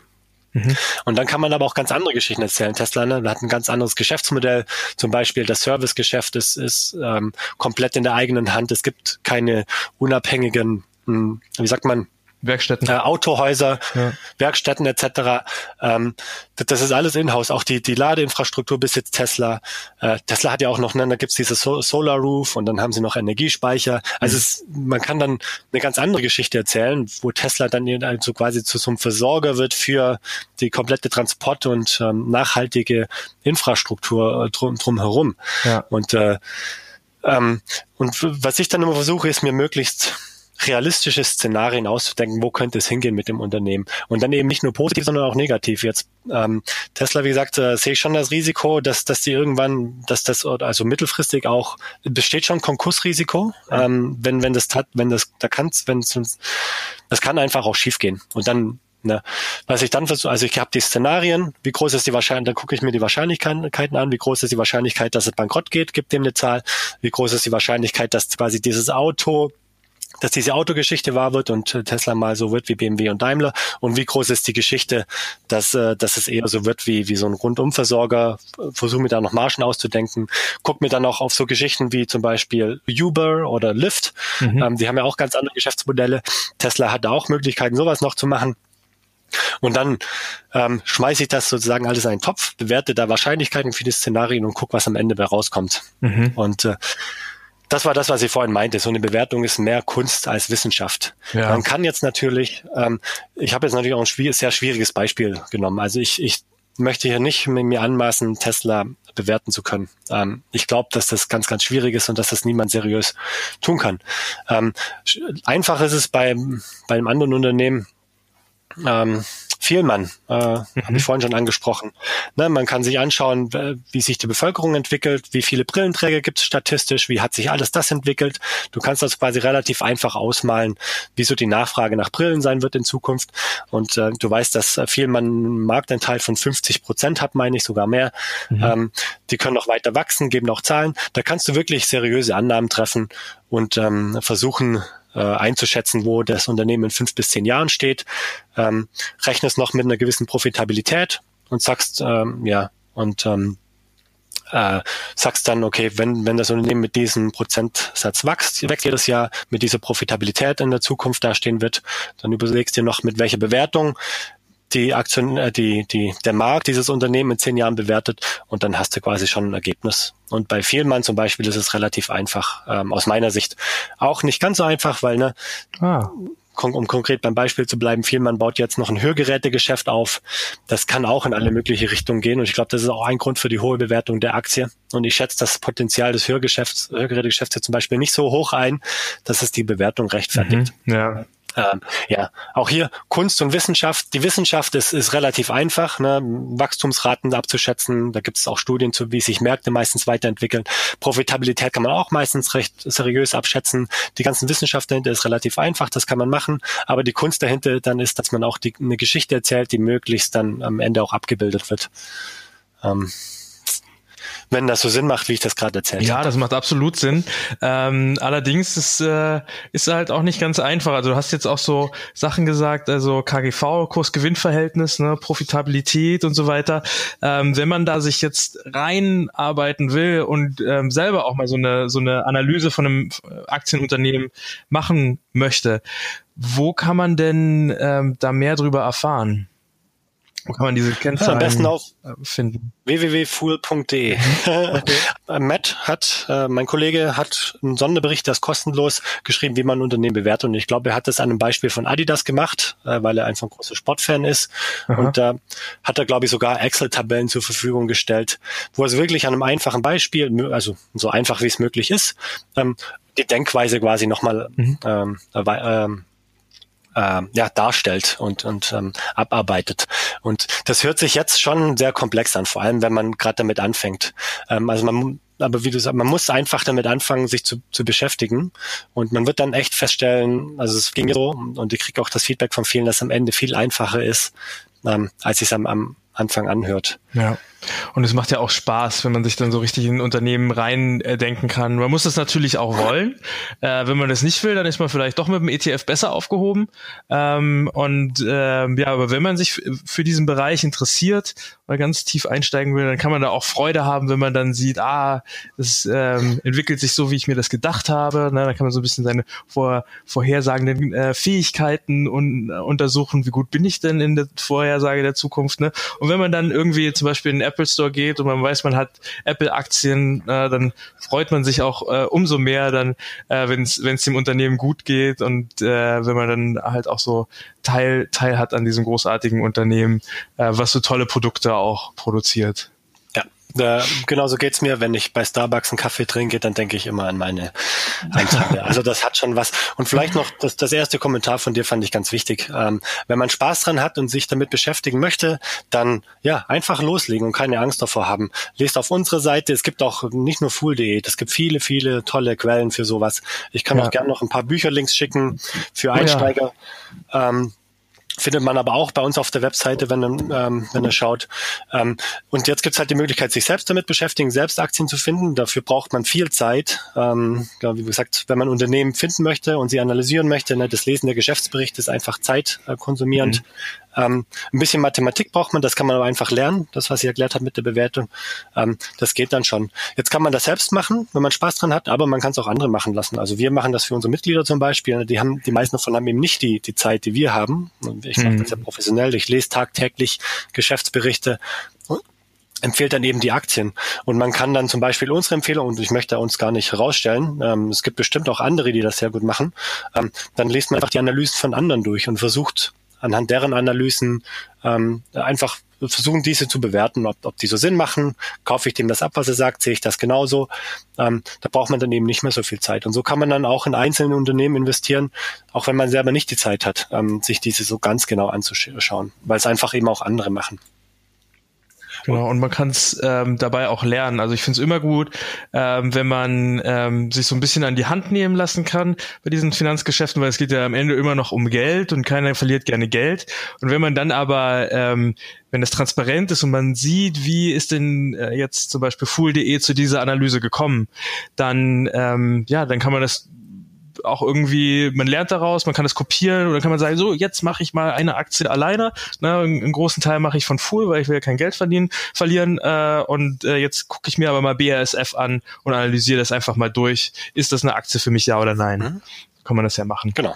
Mhm. Und dann kann man aber auch ganz andere Geschichten erzählen. Tesla ne, hat ein ganz anderes Geschäftsmodell. Zum Beispiel das Servicegeschäft ist, ist ähm, komplett in der eigenen Hand. Es gibt keine unabhängigen, hm, wie sagt man, Werkstätten. Äh, Autohäuser, ja. Werkstätten etc. Ähm, das, das, ist alles in-house, auch die, die Ladeinfrastruktur bis jetzt Tesla. Äh, Tesla hat ja auch noch, ne, da gibt's dieses so Solar Roof und dann haben sie noch Energiespeicher. Also mhm. es, man kann dann eine ganz andere Geschichte erzählen, wo Tesla dann also quasi zu so einem Versorger wird für die komplette Transport- und ähm, nachhaltige Infrastruktur äh, drum, drumherum. Ja. Und äh, ähm, und was ich dann immer versuche, ist mir möglichst realistische Szenarien auszudenken, wo könnte es hingehen mit dem Unternehmen. Und dann eben nicht nur positiv, sondern auch negativ. Jetzt ähm, Tesla, wie gesagt, äh, sehe ich schon das Risiko, dass, dass die irgendwann, dass das also mittelfristig auch besteht schon Konkursrisiko, ähm, wenn wenn das tat, wenn das da kann, wenn das kann einfach auch schiefgehen. Und dann Ne? Was ich dann versuche, also ich habe die Szenarien, wie groß ist die Wahrscheinlichkeit, dann gucke ich mir die Wahrscheinlichkeiten an, wie groß ist die Wahrscheinlichkeit, dass es bankrott geht, gibt dem eine Zahl, wie groß ist die Wahrscheinlichkeit, dass quasi dieses Auto dass diese Autogeschichte wahr wird und äh, Tesla mal so wird wie BMW und Daimler und wie groß ist die Geschichte, dass, äh, dass es eher so wird wie, wie so ein Rundumversorger. Versuche mir da noch Margen auszudenken. Guck mir dann auch auf so Geschichten wie zum Beispiel Uber oder Lyft. Mhm. Ähm, die haben ja auch ganz andere Geschäftsmodelle. Tesla hat da auch Möglichkeiten, sowas noch zu machen. Und dann ähm, schmeiße ich das sozusagen alles in einen Topf, bewerte da Wahrscheinlichkeiten für die Szenarien und guck, was am Ende bei rauskommt. Mhm. Und äh, das war das, was ich vorhin meinte. So eine Bewertung ist mehr Kunst als Wissenschaft. Ja. Man kann jetzt natürlich, ähm, ich habe jetzt natürlich auch ein schwier sehr schwieriges Beispiel genommen. Also ich, ich möchte hier nicht mit mir anmaßen, Tesla bewerten zu können. Ähm, ich glaube, dass das ganz, ganz schwierig ist und dass das niemand seriös tun kann. Ähm, einfach ist es bei, bei einem anderen Unternehmen, ähm, Vielmann, äh, mhm. habe ich vorhin schon angesprochen. Ne, man kann sich anschauen, wie sich die Bevölkerung entwickelt, wie viele Brillenträger gibt es statistisch, wie hat sich alles das entwickelt. Du kannst das quasi relativ einfach ausmalen, wieso die Nachfrage nach Brillen sein wird in Zukunft. Und äh, du weißt, dass Vielmann einen Marktanteil von 50 Prozent hat, meine ich, sogar mehr. Mhm. Ähm, die können noch weiter wachsen, geben auch Zahlen. Da kannst du wirklich seriöse Annahmen treffen und ähm, versuchen, äh, einzuschätzen, wo das Unternehmen in fünf bis zehn Jahren steht, ähm, rechnest noch mit einer gewissen Profitabilität und sagst, ähm, ja, und ähm, äh, sagst dann, okay, wenn, wenn das Unternehmen mit diesem Prozentsatz wächst, wächst jedes Jahr mit dieser Profitabilität in der Zukunft dastehen wird, dann überlegst du dir noch, mit welcher Bewertung die Aktion, äh, die, die, der Markt dieses Unternehmen in zehn Jahren bewertet und dann hast du quasi schon ein Ergebnis. Und bei Vielmann zum Beispiel ist es relativ einfach, ähm, aus meiner Sicht. Auch nicht ganz so einfach, weil ne, ah. um konkret beim Beispiel zu bleiben, Vielmann baut jetzt noch ein Hörgerätegeschäft auf. Das kann auch in alle mögliche Richtungen gehen. Und ich glaube, das ist auch ein Grund für die hohe Bewertung der Aktie. Und ich schätze das Potenzial des Hörgeschäfts, Hörgerätegeschäfts zum Beispiel nicht so hoch ein, dass es die Bewertung rechtfertigt. Mhm, ja. Ähm, ja, auch hier Kunst und Wissenschaft. Die Wissenschaft ist, ist relativ einfach, ne? Wachstumsraten abzuschätzen. Da gibt es auch Studien zu, wie sich Märkte meistens weiterentwickeln. Profitabilität kann man auch meistens recht seriös abschätzen. Die ganzen Wissenschaft dahinter ist relativ einfach, das kann man machen. Aber die Kunst dahinter dann ist, dass man auch die, eine Geschichte erzählt, die möglichst dann am Ende auch abgebildet wird. Ähm, wenn das so Sinn macht, wie ich das gerade erzählt Ja, das macht absolut Sinn. Ähm, allerdings ist, äh, ist halt auch nicht ganz einfach. Also du hast jetzt auch so Sachen gesagt, also KGV, Kurs-Gewinn-Verhältnis, ne, Profitabilität und so weiter. Ähm, wenn man da sich jetzt reinarbeiten will und ähm, selber auch mal so eine, so eine Analyse von einem Aktienunternehmen machen möchte, wo kann man denn ähm, da mehr drüber erfahren? Wo kann man diese Kennzahlen ja, am besten auf äh, finden? www.fool.de. okay. (laughs) Matt hat, äh, mein Kollege hat einen Sonderbericht, der ist kostenlos, geschrieben, wie man ein Unternehmen bewertet. Und ich glaube, er hat das an einem Beispiel von Adidas gemacht, äh, weil er einfach ein großer Sportfan ist. Aha. Und da äh, hat er, glaube ich, sogar Excel-Tabellen zur Verfügung gestellt, wo er wirklich an einem einfachen Beispiel, also so einfach wie es möglich ist, ähm, die Denkweise quasi nochmal mhm. ähm, äh, ähm, äh, ja, darstellt und, und ähm, abarbeitet. Und das hört sich jetzt schon sehr komplex an, vor allem wenn man gerade damit anfängt. Ähm, also man aber wie du sagst, man muss einfach damit anfangen, sich zu, zu beschäftigen. Und man wird dann echt feststellen, also es ging so, und ich kriege auch das Feedback von vielen, dass am Ende viel einfacher ist, ähm, als es am, am Anfang anhört. Ja. Und es macht ja auch Spaß, wenn man sich dann so richtig in Unternehmen reindenken kann. Man muss das natürlich auch wollen. Äh, wenn man das nicht will, dann ist man vielleicht doch mit dem ETF besser aufgehoben. Ähm, und ähm, ja, aber wenn man sich für diesen Bereich interessiert mal ganz tief einsteigen will, dann kann man da auch Freude haben, wenn man dann sieht, ah, es ähm, entwickelt sich so, wie ich mir das gedacht habe. Ne? Dann kann man so ein bisschen seine vor, vorhersagenden äh, Fähigkeiten un, äh, untersuchen, wie gut bin ich denn in der Vorhersage der Zukunft. Ne? Und wenn man dann irgendwie zum Beispiel in den Apple Store geht und man weiß, man hat Apple-Aktien, äh, dann freut man sich auch äh, umso mehr, dann, äh, wenn es dem Unternehmen gut geht und äh, wenn man dann halt auch so Teil, Teil hat an diesem großartigen Unternehmen, äh, was so tolle Produkte auch produziert. Äh, genauso geht's mir, wenn ich bei Starbucks einen Kaffee trinke, dann denke ich immer an meine Anteile. Also das hat schon was. Und vielleicht noch das, das erste Kommentar von dir fand ich ganz wichtig. Ähm, wenn man Spaß dran hat und sich damit beschäftigen möchte, dann ja einfach loslegen und keine Angst davor haben. Lest auf unsere Seite. Es gibt auch nicht nur Fool.de. Es gibt viele, viele tolle Quellen für sowas. Ich kann ja. auch gerne noch ein paar Bücherlinks schicken für Einsteiger. Oh ja. ähm, findet man aber auch bei uns auf der Webseite, wenn, ähm, wenn er schaut. Ähm, und jetzt gibt's halt die Möglichkeit, sich selbst damit beschäftigen, selbst Aktien zu finden. Dafür braucht man viel Zeit. Ähm, wie gesagt, wenn man Unternehmen finden möchte und sie analysieren möchte, ne, das Lesen der Geschäftsberichte ist einfach zeitkonsumierend. Mhm. Ähm, ein bisschen Mathematik braucht man, das kann man aber einfach lernen, das, was ich erklärt habe mit der Bewertung. Ähm, das geht dann schon. Jetzt kann man das selbst machen, wenn man Spaß dran hat, aber man kann es auch andere machen lassen. Also wir machen das für unsere Mitglieder zum Beispiel. Die haben, die meisten davon haben eben nicht die, die Zeit, die wir haben. Und ich mache mhm. das ja professionell. Ich lese tagtäglich Geschäftsberichte empfiehlt dann eben die Aktien. Und man kann dann zum Beispiel unsere Empfehlung, und ich möchte uns gar nicht herausstellen, ähm, es gibt bestimmt auch andere, die das sehr gut machen, ähm, dann liest man einfach die Analysen von anderen durch und versucht anhand deren Analysen ähm, einfach versuchen, diese zu bewerten, ob, ob die so Sinn machen. Kaufe ich dem das ab, was er sagt, sehe ich das genauso. Ähm, da braucht man dann eben nicht mehr so viel Zeit. Und so kann man dann auch in einzelne Unternehmen investieren, auch wenn man selber nicht die Zeit hat, ähm, sich diese so ganz genau anzuschauen, weil es einfach eben auch andere machen. Genau, und man kann es ähm, dabei auch lernen. Also ich finde es immer gut, ähm, wenn man ähm, sich so ein bisschen an die Hand nehmen lassen kann bei diesen Finanzgeschäften, weil es geht ja am Ende immer noch um Geld und keiner verliert gerne Geld. Und wenn man dann aber, ähm, wenn es transparent ist und man sieht, wie ist denn äh, jetzt zum Beispiel Fool.de zu dieser Analyse gekommen, dann ähm, ja, dann kann man das auch irgendwie, man lernt daraus, man kann es kopieren oder kann man sagen, so, jetzt mache ich mal eine Aktie alleine. Ne, einen großen Teil mache ich von Full, weil ich will ja kein Geld verdienen, verlieren. Äh, und äh, jetzt gucke ich mir aber mal BASF an und analysiere das einfach mal durch. Ist das eine Aktie für mich, ja oder nein? Mhm. Kann man das ja machen. Genau.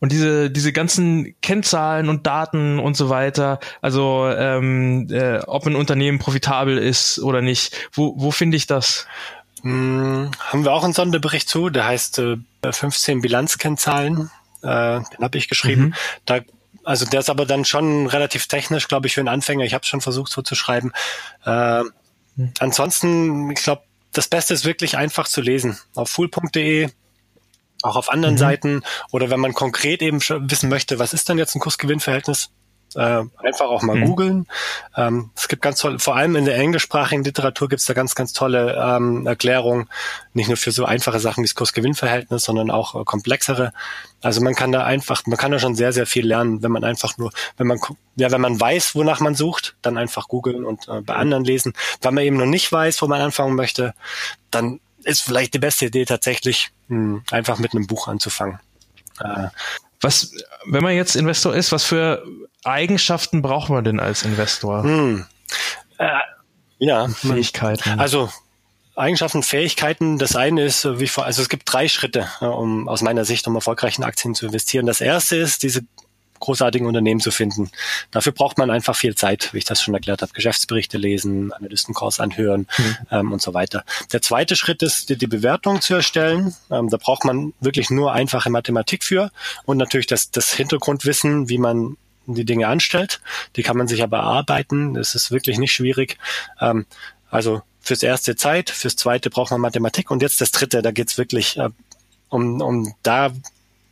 Und diese, diese ganzen Kennzahlen und Daten und so weiter, also ähm, äh, ob ein Unternehmen profitabel ist oder nicht, wo, wo finde ich das? Hm, haben wir auch einen Sonderbericht zu, der heißt äh, 15 Bilanzkennzahlen. Äh, den habe ich geschrieben. Mhm. Da, also der ist aber dann schon relativ technisch, glaube ich, für einen Anfänger. Ich habe schon versucht, so zu schreiben. Äh, mhm. Ansonsten, ich glaube, das Beste ist wirklich einfach zu lesen. Auf fool.de, auch auf anderen mhm. Seiten oder wenn man konkret eben wissen möchte, was ist denn jetzt ein Kursgewinnverhältnis, äh, einfach auch mal mhm. googeln. Ähm, es gibt ganz tolle, vor allem in der englischsprachigen Literatur gibt es da ganz, ganz tolle ähm, Erklärungen, nicht nur für so einfache Sachen wie das Kurs-Gewinn-Verhältnis, sondern auch äh, komplexere. Also man kann da einfach, man kann da schon sehr, sehr viel lernen, wenn man einfach nur, wenn man, ja, wenn man weiß, wonach man sucht, dann einfach googeln und äh, bei anderen lesen. Wenn man eben noch nicht weiß, wo man anfangen möchte, dann ist vielleicht die beste Idee tatsächlich, mh, hm, einfach mit einem Buch anzufangen. Äh, was, wenn man jetzt Investor ist, was für Eigenschaften braucht man denn als Investor? Hm. Äh, ja, Fähigkeiten. Also Eigenschaften, Fähigkeiten. Das eine ist, äh, wie vor, also es gibt drei Schritte, äh, um aus meiner Sicht, um erfolgreich in Aktien zu investieren. Das erste ist, diese großartigen Unternehmen zu finden. Dafür braucht man einfach viel Zeit, wie ich das schon erklärt habe. Geschäftsberichte lesen, Analystenkurs anhören mhm. ähm, und so weiter. Der zweite Schritt ist, die, die Bewertung zu erstellen. Ähm, da braucht man wirklich nur einfache Mathematik für und natürlich das, das Hintergrundwissen, wie man die Dinge anstellt. Die kann man sich aber erarbeiten. Das ist wirklich nicht schwierig. Ähm, also fürs erste Zeit, fürs zweite braucht man Mathematik und jetzt das dritte, da geht's wirklich äh, um, um da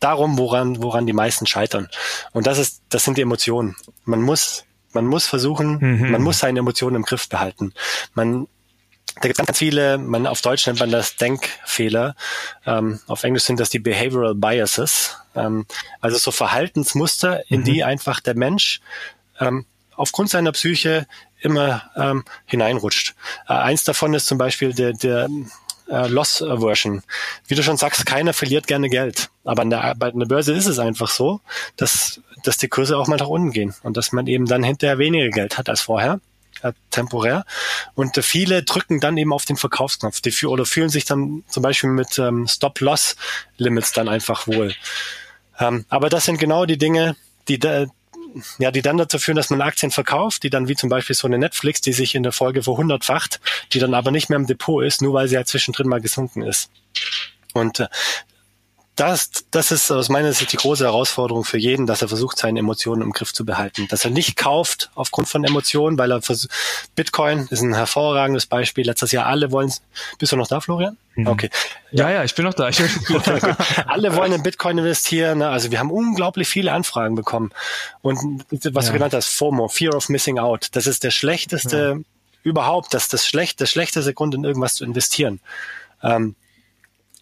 darum, woran, woran die meisten scheitern. Und das ist, das sind die Emotionen. Man muss, man muss versuchen, mhm. man muss seine Emotionen im Griff behalten. Man, da gibt es ganz viele, man auf Deutsch nennt man das Denkfehler. Ähm, auf Englisch sind das die Behavioral Biases. Ähm, also so Verhaltensmuster, in mhm. die einfach der Mensch ähm, aufgrund seiner Psyche immer ähm, hineinrutscht. Äh, eins davon ist zum Beispiel der, der äh, Loss Aversion. Wie du schon sagst, keiner verliert gerne Geld. Aber an der, bei einer Börse ist es einfach so, dass, dass die Kurse auch mal nach unten gehen und dass man eben dann hinterher weniger Geld hat als vorher äh, temporär. Und äh, viele drücken dann eben auf den Verkaufsknopf die, für, oder fühlen sich dann zum Beispiel mit ähm, Stop-Loss-Limits dann einfach wohl. Ähm, aber das sind genau die Dinge, die, ja, die dann dazu führen, dass man Aktien verkauft, die dann wie zum Beispiel so eine Netflix, die sich in der Folge verhundertfacht, die dann aber nicht mehr im Depot ist, nur weil sie halt zwischendrin mal gesunken ist. Und äh, das, das ist aus meiner Sicht die große Herausforderung für jeden, dass er versucht, seine Emotionen im Griff zu behalten. Dass er nicht kauft aufgrund von Emotionen, weil er versucht, Bitcoin ist ein hervorragendes Beispiel. Letztes Jahr alle wollen, bist du noch da, Florian? Mhm. Okay. Ja, ja, ich bin noch da. Ich (laughs) alle wollen in Bitcoin investieren. Also wir haben unglaublich viele Anfragen bekommen. Und was ja. du genannt hast, FOMO, Fear of Missing Out, das ist der schlechteste ja. überhaupt, das ist das, schlecht, das schlechteste Grund, in irgendwas zu investieren. Ähm,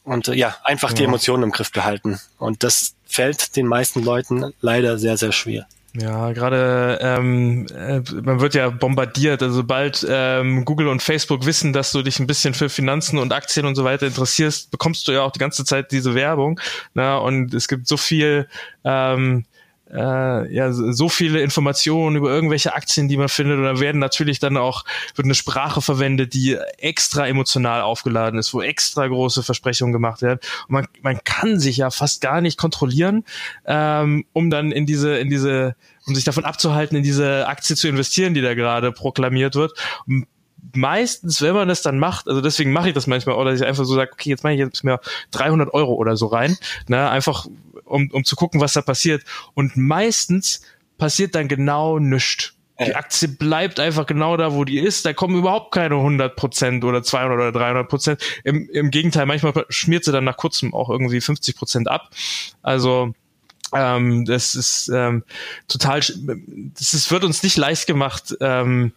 und äh, ja, einfach ja. die Emotionen im Griff behalten. Und das fällt den meisten Leuten leider sehr, sehr schwer. Ja, gerade ähm, äh, man wird ja bombardiert. Also sobald ähm, Google und Facebook wissen, dass du dich ein bisschen für Finanzen und Aktien und so weiter interessierst, bekommst du ja auch die ganze Zeit diese Werbung. Na, und es gibt so viel ähm, äh, ja so viele Informationen über irgendwelche Aktien, die man findet, und da werden natürlich dann auch wird eine Sprache verwendet, die extra emotional aufgeladen ist, wo extra große Versprechungen gemacht werden. Und man, man kann sich ja fast gar nicht kontrollieren, ähm, um dann in diese in diese um sich davon abzuhalten, in diese Aktie zu investieren, die da gerade proklamiert wird. Und meistens, wenn man das dann macht, also deswegen mache ich das manchmal, oder ich einfach so sage, okay, jetzt mache ich jetzt mehr 300 Euro oder so rein, ne, einfach um, um zu gucken, was da passiert. Und meistens passiert dann genau nichts. Die Aktie bleibt einfach genau da, wo die ist. Da kommen überhaupt keine 100 Prozent oder 200 oder 300 Prozent. Im, Im Gegenteil, manchmal schmiert sie dann nach kurzem auch irgendwie 50 Prozent ab. Also ähm, das ist ähm, total, das ist, wird uns nicht leicht gemacht, ähm,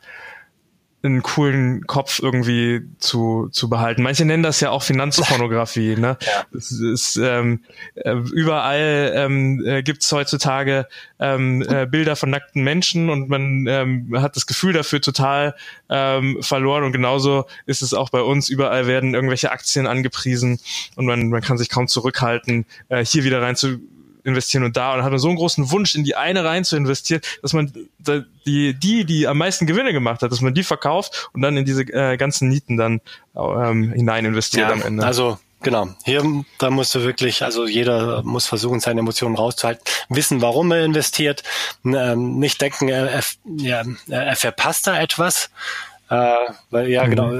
einen coolen Kopf irgendwie zu, zu behalten. Manche nennen das ja auch Finanzpornografie. (laughs) Ne? Ja. Es ist, ähm, äh, überall ähm, äh, gibt heutzutage ähm, äh, Bilder von nackten Menschen und man ähm, hat das Gefühl dafür total ähm, verloren. Und genauso ist es auch bei uns. Überall werden irgendwelche Aktien angepriesen und man, man kann sich kaum zurückhalten, äh, hier wieder rein zu investieren und da und hat so einen großen Wunsch, in die eine rein zu investieren, dass man die, die, die am meisten Gewinne gemacht hat, dass man die verkauft und dann in diese äh, ganzen Nieten dann ähm, hinein investiert ja, am Ende. Also Genau. Hier, da musst du wirklich, also jeder muss versuchen, seine Emotionen rauszuhalten, wissen, warum er investiert, ähm, nicht denken, er, er, ja, er verpasst da etwas, äh, weil ja, mhm. genau,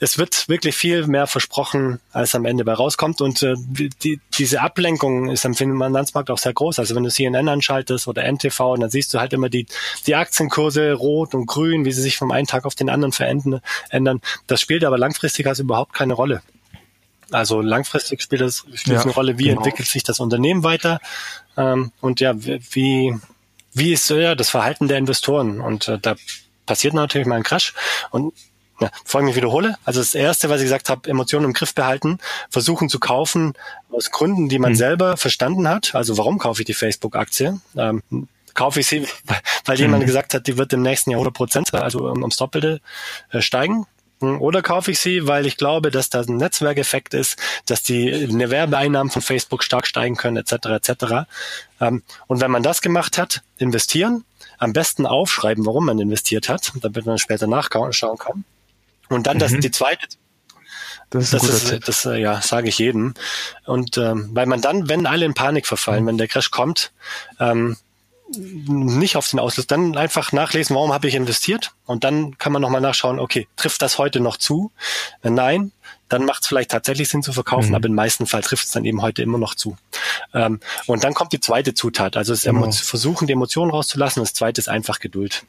es wird wirklich viel mehr versprochen, als am Ende bei rauskommt. Und äh, die, diese Ablenkung ist am Finanzmarkt auch sehr groß. Also wenn du CNN anschaltest oder NTV, dann siehst du halt immer die, die Aktienkurse rot und grün, wie sie sich vom einen Tag auf den anderen verändern. Das spielt aber langfristig also überhaupt keine Rolle. Also langfristig spielt das spielt ja, eine Rolle, wie genau. entwickelt sich das Unternehmen weiter ähm, und ja, wie, wie ist ja, das Verhalten der Investoren. Und äh, da passiert natürlich mal ein Crash. Und ja, bevor ich mich wiederhole, also das Erste, was ich gesagt habe, Emotionen im Griff behalten, versuchen zu kaufen aus Gründen, die man mhm. selber verstanden hat. Also warum kaufe ich die Facebook-Aktie? Ähm, kaufe ich sie, (laughs) weil mhm. jemand gesagt hat, die wird im nächsten Jahr 100 Prozent, also ums Doppelte äh, steigen. Oder kaufe ich sie, weil ich glaube, dass da ein Netzwerkeffekt ist, dass die Werbeeinnahmen von Facebook stark steigen können, etc. etc. Ähm, und wenn man das gemacht hat, investieren, am besten aufschreiben, warum man investiert hat, damit man später nachschauen kann. Und dann mhm. das, die zweite das ist, das, ist das äh, ja, sage ich jedem. Und ähm, weil man dann, wenn alle in Panik verfallen, mhm. wenn der Crash kommt, ähm, nicht auf den Auslöser, dann einfach nachlesen, warum habe ich investiert und dann kann man nochmal nachschauen, okay, trifft das heute noch zu? Wenn nein, dann macht es vielleicht tatsächlich Sinn zu verkaufen, mhm. aber im meisten Fall trifft es dann eben heute immer noch zu. Ähm, und dann kommt die zweite Zutat, also es genau. versuchen, die Emotionen rauszulassen. Das zweite ist einfach Geduld.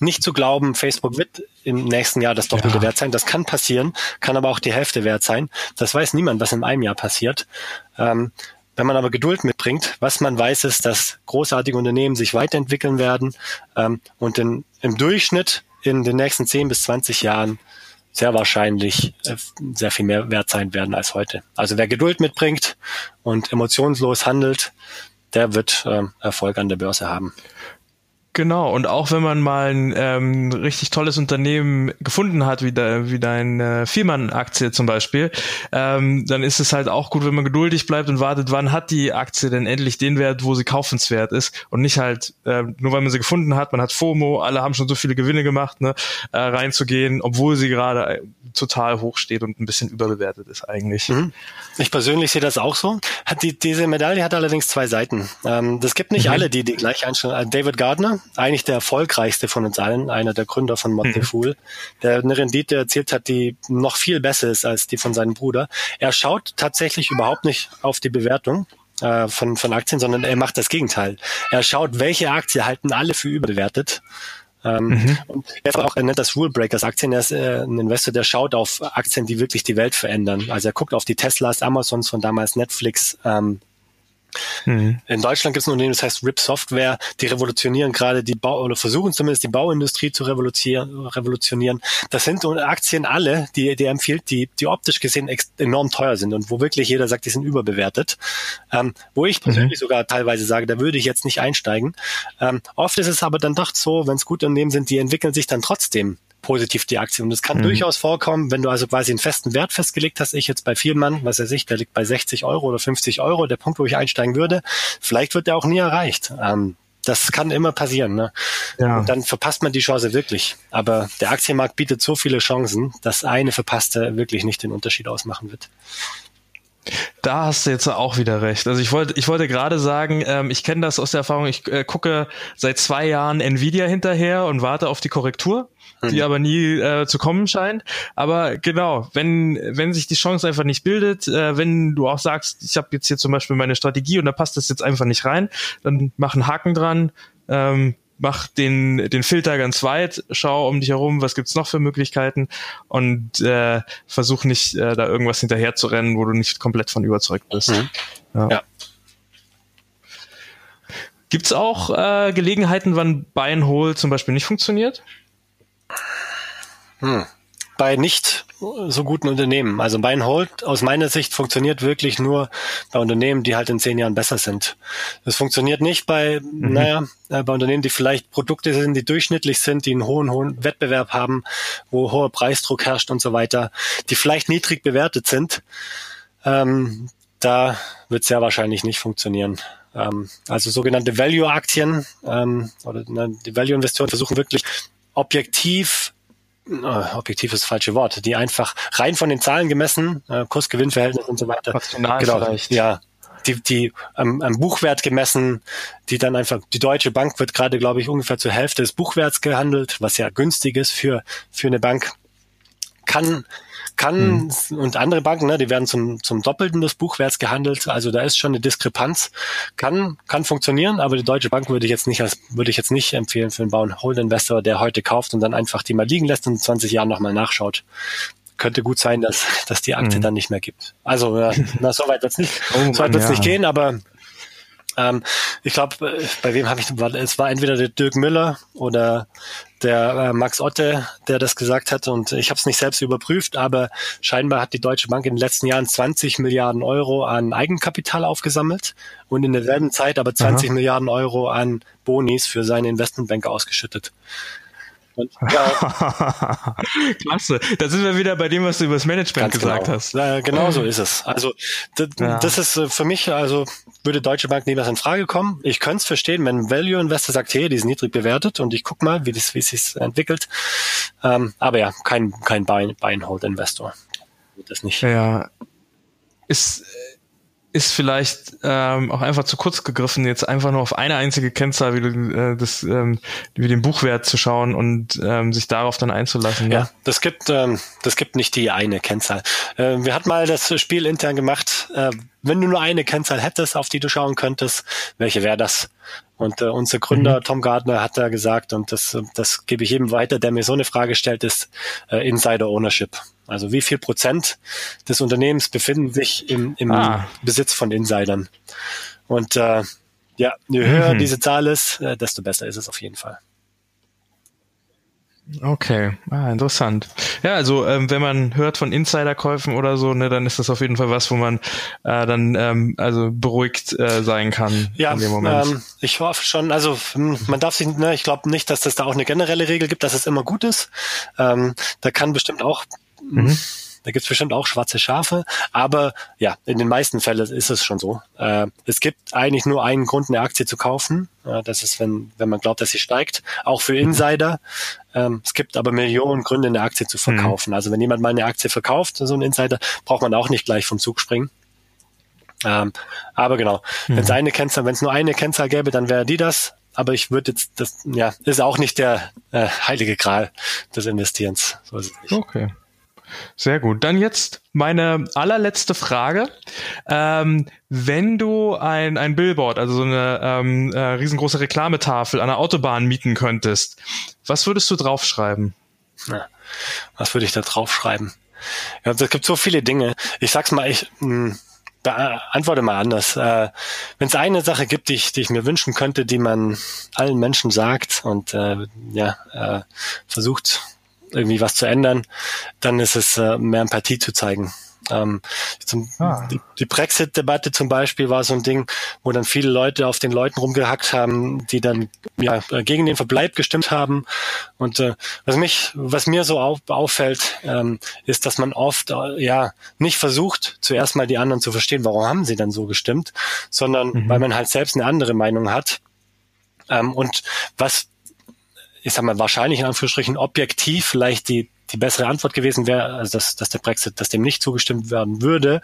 Nicht zu glauben, Facebook wird im nächsten Jahr das Doppelte ja. wert sein. Das kann passieren, kann aber auch die Hälfte wert sein. Das weiß niemand, was in einem Jahr passiert. Ähm, wenn man aber Geduld mitbringt, was man weiß, ist, dass großartige Unternehmen sich weiterentwickeln werden ähm, und in, im Durchschnitt in den nächsten 10 bis 20 Jahren sehr wahrscheinlich äh, sehr viel mehr wert sein werden als heute. Also wer Geduld mitbringt und emotionslos handelt, der wird äh, Erfolg an der Börse haben. Genau, und auch wenn man mal ein ähm, richtig tolles Unternehmen gefunden hat, wie, de, wie deine Viermann-Aktie zum Beispiel, ähm, dann ist es halt auch gut, wenn man geduldig bleibt und wartet, wann hat die Aktie denn endlich den Wert, wo sie kaufenswert ist und nicht halt, äh, nur weil man sie gefunden hat, man hat FOMO, alle haben schon so viele Gewinne gemacht, ne, äh, reinzugehen, obwohl sie gerade total hoch steht und ein bisschen überbewertet ist eigentlich. Mhm. Ich persönlich sehe das auch so. Hat die, diese Medaille hat allerdings zwei Seiten. Ähm, das gibt nicht mhm. alle, die die gleich einstellen. David Gardner, eigentlich der erfolgreichste von uns allen, einer der Gründer von Motley mhm. Fool, der eine Rendite erzielt hat, die noch viel besser ist als die von seinem Bruder. Er schaut tatsächlich überhaupt nicht auf die Bewertung äh, von, von Aktien, sondern er macht das Gegenteil. Er schaut, welche Aktie halten alle für überbewertet. Ähm, mhm. Und er auch, er nennt das Rule Breakers Aktien. Er ist äh, ein Investor, der schaut auf Aktien, die wirklich die Welt verändern. Also er guckt auf die Teslas, Amazons von damals Netflix, ähm, Mhm. In Deutschland gibt es ein Unternehmen, das heißt RIP Software, die revolutionieren gerade die Bau oder versuchen zumindest die Bauindustrie zu revolutionieren. Das sind Aktien alle, die, die empfiehlt, die, die optisch gesehen enorm teuer sind und wo wirklich jeder sagt, die sind überbewertet. Ähm, wo ich persönlich mhm. sogar teilweise sage, da würde ich jetzt nicht einsteigen. Ähm, oft ist es aber dann doch so, wenn es gute Unternehmen sind, die entwickeln sich dann trotzdem positiv die Aktie. Und es kann mhm. durchaus vorkommen, wenn du also quasi einen festen Wert festgelegt hast, ich jetzt bei Vielmann, was er sich, der liegt bei 60 Euro oder 50 Euro, der Punkt, wo ich einsteigen würde, vielleicht wird der auch nie erreicht. Ähm, das kann immer passieren. Ne? Ja. Und dann verpasst man die Chance wirklich. Aber der Aktienmarkt bietet so viele Chancen, dass eine verpasste wirklich nicht den Unterschied ausmachen wird. Da hast du jetzt auch wieder recht. Also ich wollte, ich wollte gerade sagen, ähm, ich kenne das aus der Erfahrung. Ich äh, gucke seit zwei Jahren Nvidia hinterher und warte auf die Korrektur die aber nie äh, zu kommen scheint. Aber genau, wenn, wenn sich die Chance einfach nicht bildet, äh, wenn du auch sagst, ich habe jetzt hier zum Beispiel meine Strategie und da passt das jetzt einfach nicht rein, dann mach einen Haken dran, ähm, mach den, den Filter ganz weit, schau um dich herum, was gibt's noch für Möglichkeiten und äh, versuch nicht äh, da irgendwas hinterher zu rennen, wo du nicht komplett von überzeugt bist. Mhm. Ja. ja. Gibt's auch äh, Gelegenheiten, wann Buy and Hold zum Beispiel nicht funktioniert? Hm. Bei nicht so guten Unternehmen. Also Buy and Hold aus meiner Sicht funktioniert wirklich nur bei Unternehmen, die halt in zehn Jahren besser sind. Das funktioniert nicht bei, mhm. naja, äh, bei Unternehmen, die vielleicht Produkte sind, die durchschnittlich sind, die einen hohen, hohen Wettbewerb haben, wo hoher Preisdruck herrscht und so weiter, die vielleicht niedrig bewertet sind. Ähm, da wird es sehr wahrscheinlich nicht funktionieren. Ähm, also sogenannte Value-Aktien ähm, oder ne, die Value-Investoren versuchen wirklich objektiv objektiv ist das falsche Wort, die einfach rein von den Zahlen gemessen, äh, Kurs-Gewinn-Verhältnis und so weiter. Rational genau, vielleicht. Ja, die, die am, am Buchwert gemessen, die dann einfach, die Deutsche Bank wird gerade, glaube ich, ungefähr zur Hälfte des Buchwerts gehandelt, was ja günstig ist für, für eine Bank. Kann kann mhm. und andere Banken, ne, die werden zum, zum Doppelten des Buchwerts gehandelt. Also da ist schon eine Diskrepanz. Kann, kann funktionieren, aber die Deutsche Bank würde ich jetzt nicht als, würde ich jetzt nicht empfehlen für einen Bau-and-Hold-Investor, der heute kauft und dann einfach die mal liegen lässt und in 20 Jahren nochmal nachschaut könnte gut sein, dass, dass die Aktie mhm. dann nicht mehr gibt. Also, äh, na, so weit wird's nicht, (laughs) oh, so weit wird's ja. nicht gehen, aber ähm, ich glaube, äh, bei wem habe ich, es war entweder der Dirk Müller oder der äh, Max Otte, der das gesagt hat. Und ich habe es nicht selbst überprüft, aber scheinbar hat die Deutsche Bank in den letzten Jahren 20 Milliarden Euro an Eigenkapital aufgesammelt und in derselben Zeit aber 20 Aha. Milliarden Euro an Bonis für seine Investmentbank ausgeschüttet. Ja, (laughs) Klasse. Da sind wir wieder bei dem, was du über das Management gesagt genau. hast. Ja, genau so ist es. Also ja. das ist äh, für mich, also würde Deutsche Bank niemals in Frage kommen. Ich könnte es verstehen, wenn ein Value Investor sagt, hey, die ist niedrig bewertet und ich guck mal, wie das, wie es sich entwickelt. Ähm, aber ja, kein, kein Buy, Buy and Hold Investor. Das nicht. Ja. Ist, ist vielleicht ähm, auch einfach zu kurz gegriffen, jetzt einfach nur auf eine einzige Kennzahl wie, äh, das, ähm, wie den Buchwert zu schauen und ähm, sich darauf dann einzulassen. Ja, ja das gibt ähm, das gibt nicht die eine Kennzahl. Äh, wir hatten mal das Spiel intern gemacht. Äh, wenn du nur eine Kennzahl hättest, auf die du schauen könntest, welche wäre das? Und äh, unser Gründer mhm. Tom Gardner hat da gesagt, und das, das gebe ich jedem weiter, der mir so eine Frage stellt, ist äh, Insider Ownership. Also wie viel Prozent des Unternehmens befinden sich im, im ah. Besitz von Insidern? Und äh, ja, je höher mhm. diese Zahl ist, äh, desto besser ist es auf jeden Fall. Okay, ah, interessant. Ja, also ähm, wenn man hört von Insiderkäufen oder so, ne, dann ist das auf jeden Fall was, wo man äh, dann ähm, also beruhigt äh, sein kann ja, in dem Moment. Ähm, ich hoffe schon, also hm, man darf sich, ne, ich glaube nicht, dass das da auch eine generelle Regel gibt, dass es immer gut ist. Ähm, da kann bestimmt auch mhm da gibt's bestimmt auch schwarze Schafe, aber ja, in den meisten Fällen ist es schon so. Äh, es gibt eigentlich nur einen Grund, eine Aktie zu kaufen. Äh, das ist, wenn, wenn man glaubt, dass sie steigt, auch für Insider. Ähm, es gibt aber Millionen Gründe, eine Aktie zu verkaufen. Mhm. Also wenn jemand mal eine Aktie verkauft, so ein Insider, braucht man auch nicht gleich vom Zug springen. Ähm, aber genau, mhm. wenn es eine Kennzahl, wenn es nur eine Kennzahl gäbe, dann wäre die das. Aber ich würde jetzt, das ja, ist auch nicht der äh, heilige Gral des Investierens. So. Okay. Sehr gut. Dann jetzt meine allerletzte Frage. Ähm, wenn du ein, ein Billboard, also so eine ähm, äh, riesengroße Reklametafel an der Autobahn mieten könntest, was würdest du draufschreiben? Ja, was würde ich da draufschreiben? Ja, es gibt so viele Dinge. Ich sag's mal, ich mh, hm, beantworte mal anders. Äh, Wenn es eine Sache gibt, die ich, die ich mir wünschen könnte, die man allen Menschen sagt und äh, ja äh, versucht irgendwie was zu ändern, dann ist es äh, mehr Empathie zu zeigen. Ähm, zum, ah. Die, die Brexit-Debatte zum Beispiel war so ein Ding, wo dann viele Leute auf den Leuten rumgehackt haben, die dann ja gegen den Verbleib gestimmt haben. Und äh, was mich, was mir so auf, auffällt, ähm, ist, dass man oft äh, ja nicht versucht, zuerst mal die anderen zu verstehen, warum haben sie dann so gestimmt, sondern mhm. weil man halt selbst eine andere Meinung hat. Ähm, und was ich sag mal, wahrscheinlich in Anführungsstrichen objektiv vielleicht die, die bessere Antwort gewesen wäre, also dass, dass der Brexit, dass dem nicht zugestimmt werden würde.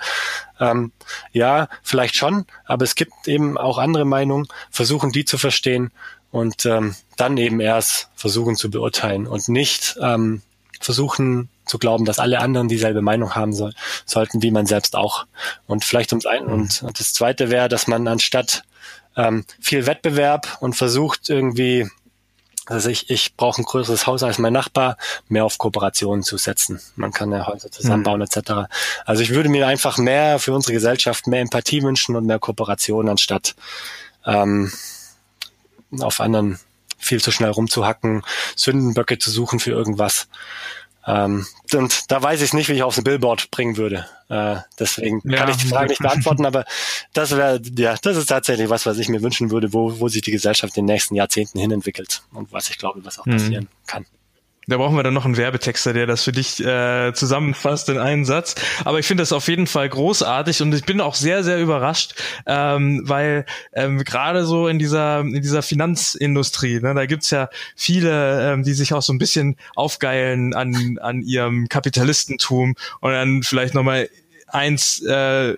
Ähm, ja, vielleicht schon, aber es gibt eben auch andere Meinungen, versuchen die zu verstehen und ähm, dann eben erst versuchen zu beurteilen und nicht ähm, versuchen zu glauben, dass alle anderen dieselbe Meinung haben soll, sollten, wie man selbst auch. Und vielleicht ums ein und, und das zweite wäre, dass man anstatt ähm, viel Wettbewerb und versucht irgendwie also ich, ich brauche ein größeres Haus als mein Nachbar, mehr auf Kooperationen zu setzen. Man kann ja Häuser zusammenbauen mhm. etc. Also ich würde mir einfach mehr für unsere Gesellschaft mehr Empathie wünschen und mehr Kooperation, anstatt ähm, auf anderen viel zu schnell rumzuhacken, Sündenböcke zu suchen für irgendwas. Ähm, und da weiß ich nicht, wie ich aufs Billboard bringen würde. Äh, deswegen ja. kann ich die Frage nicht beantworten, aber das wäre, ja, das ist tatsächlich was, was ich mir wünschen würde, wo, wo sich die Gesellschaft in den nächsten Jahrzehnten hin entwickelt und was ich glaube, was auch mhm. passieren kann. Da brauchen wir dann noch einen Werbetexter, der das für dich äh, zusammenfasst in einen Satz. Aber ich finde das auf jeden Fall großartig und ich bin auch sehr, sehr überrascht, ähm, weil ähm, gerade so in dieser in dieser Finanzindustrie, ne, da gibt's ja viele, ähm, die sich auch so ein bisschen aufgeilen an an ihrem Kapitalistentum und dann vielleicht nochmal eins, äh,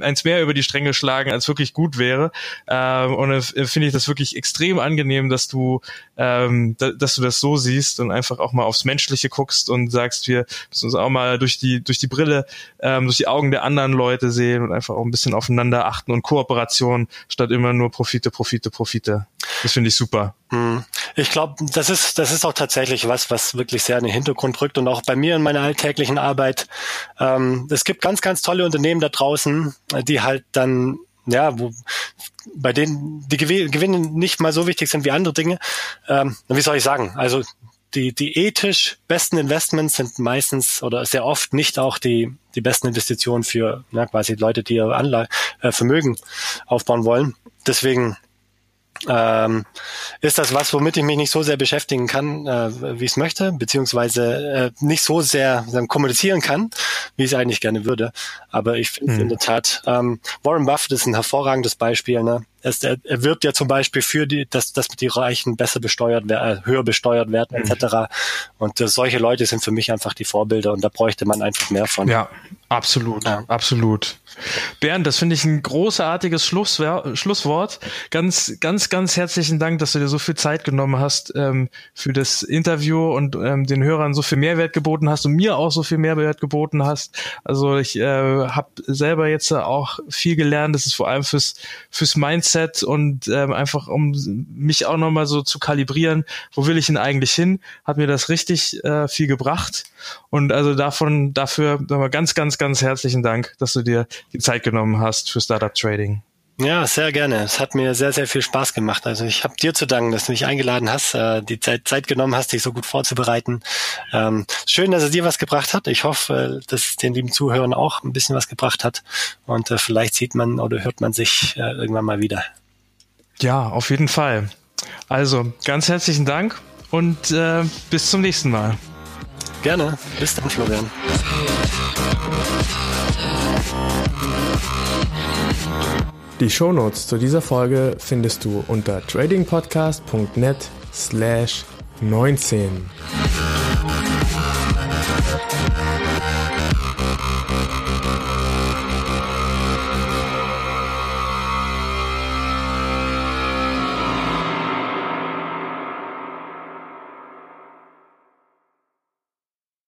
eins mehr über die Stränge schlagen, als wirklich gut wäre. Ähm, und dann finde ich das wirklich extrem angenehm, dass du, ähm, da, dass du das so siehst und einfach auch mal aufs Menschliche guckst und sagst, wir müssen uns auch mal durch die, durch die Brille, ähm, durch die Augen der anderen Leute sehen und einfach auch ein bisschen aufeinander achten und Kooperation statt immer nur Profite, Profite, Profite. Das finde ich super. Hm. Ich glaube, das ist, das ist auch tatsächlich was, was wirklich sehr in den Hintergrund rückt und auch bei mir in meiner alltäglichen Arbeit. Ähm, es gibt ganz, ganz tolle Unternehmen da draußen, die halt dann ja, wo, bei denen die Gewinne nicht mal so wichtig sind wie andere Dinge. Ähm, wie soll ich sagen? Also die, die ethisch besten Investments sind meistens oder sehr oft nicht auch die, die besten Investitionen für ja, quasi Leute, die ihr Anlage, äh, Vermögen aufbauen wollen. Deswegen ähm, ist das was, womit ich mich nicht so sehr beschäftigen kann, äh, wie ich es möchte, beziehungsweise äh, nicht so sehr äh, kommunizieren kann, wie ich es eigentlich gerne würde. Aber ich finde hm. in der Tat, ähm, Warren Buffett ist ein hervorragendes Beispiel. Ne? Es, er, er wirbt ja zum Beispiel für die, dass, dass die Reichen besser besteuert werden, äh, höher besteuert werden, mhm. etc. Und äh, solche Leute sind für mich einfach die Vorbilder und da bräuchte man einfach mehr von. Ja, absolut, ja. absolut. Bernd, das finde ich ein großartiges Schlusswer Schlusswort. Ganz, ganz, ganz herzlichen Dank, dass du dir so viel Zeit genommen hast ähm, für das Interview und ähm, den Hörern so viel Mehrwert geboten hast und mir auch so viel Mehrwert geboten hast. Also ich äh, habe selber jetzt auch viel gelernt. Das ist vor allem fürs, fürs Mindset und ähm, einfach um mich auch nochmal so zu kalibrieren, wo will ich denn eigentlich hin, hat mir das richtig äh, viel gebracht. Und also davon, dafür nochmal ganz, ganz, ganz herzlichen Dank, dass du dir die Zeit genommen hast für Startup Trading. Ja, sehr gerne. Es hat mir sehr, sehr viel Spaß gemacht. Also ich habe dir zu danken, dass du mich eingeladen hast, äh, die Zeit, Zeit genommen hast, dich so gut vorzubereiten. Ähm, schön, dass es dir was gebracht hat. Ich hoffe, dass es den lieben Zuhörern auch ein bisschen was gebracht hat. Und äh, vielleicht sieht man oder hört man sich äh, irgendwann mal wieder. Ja, auf jeden Fall. Also ganz herzlichen Dank und äh, bis zum nächsten Mal. Gerne. Bis dann, Florian. Die Shownotes zu dieser Folge findest du unter tradingpodcast.net slash 19.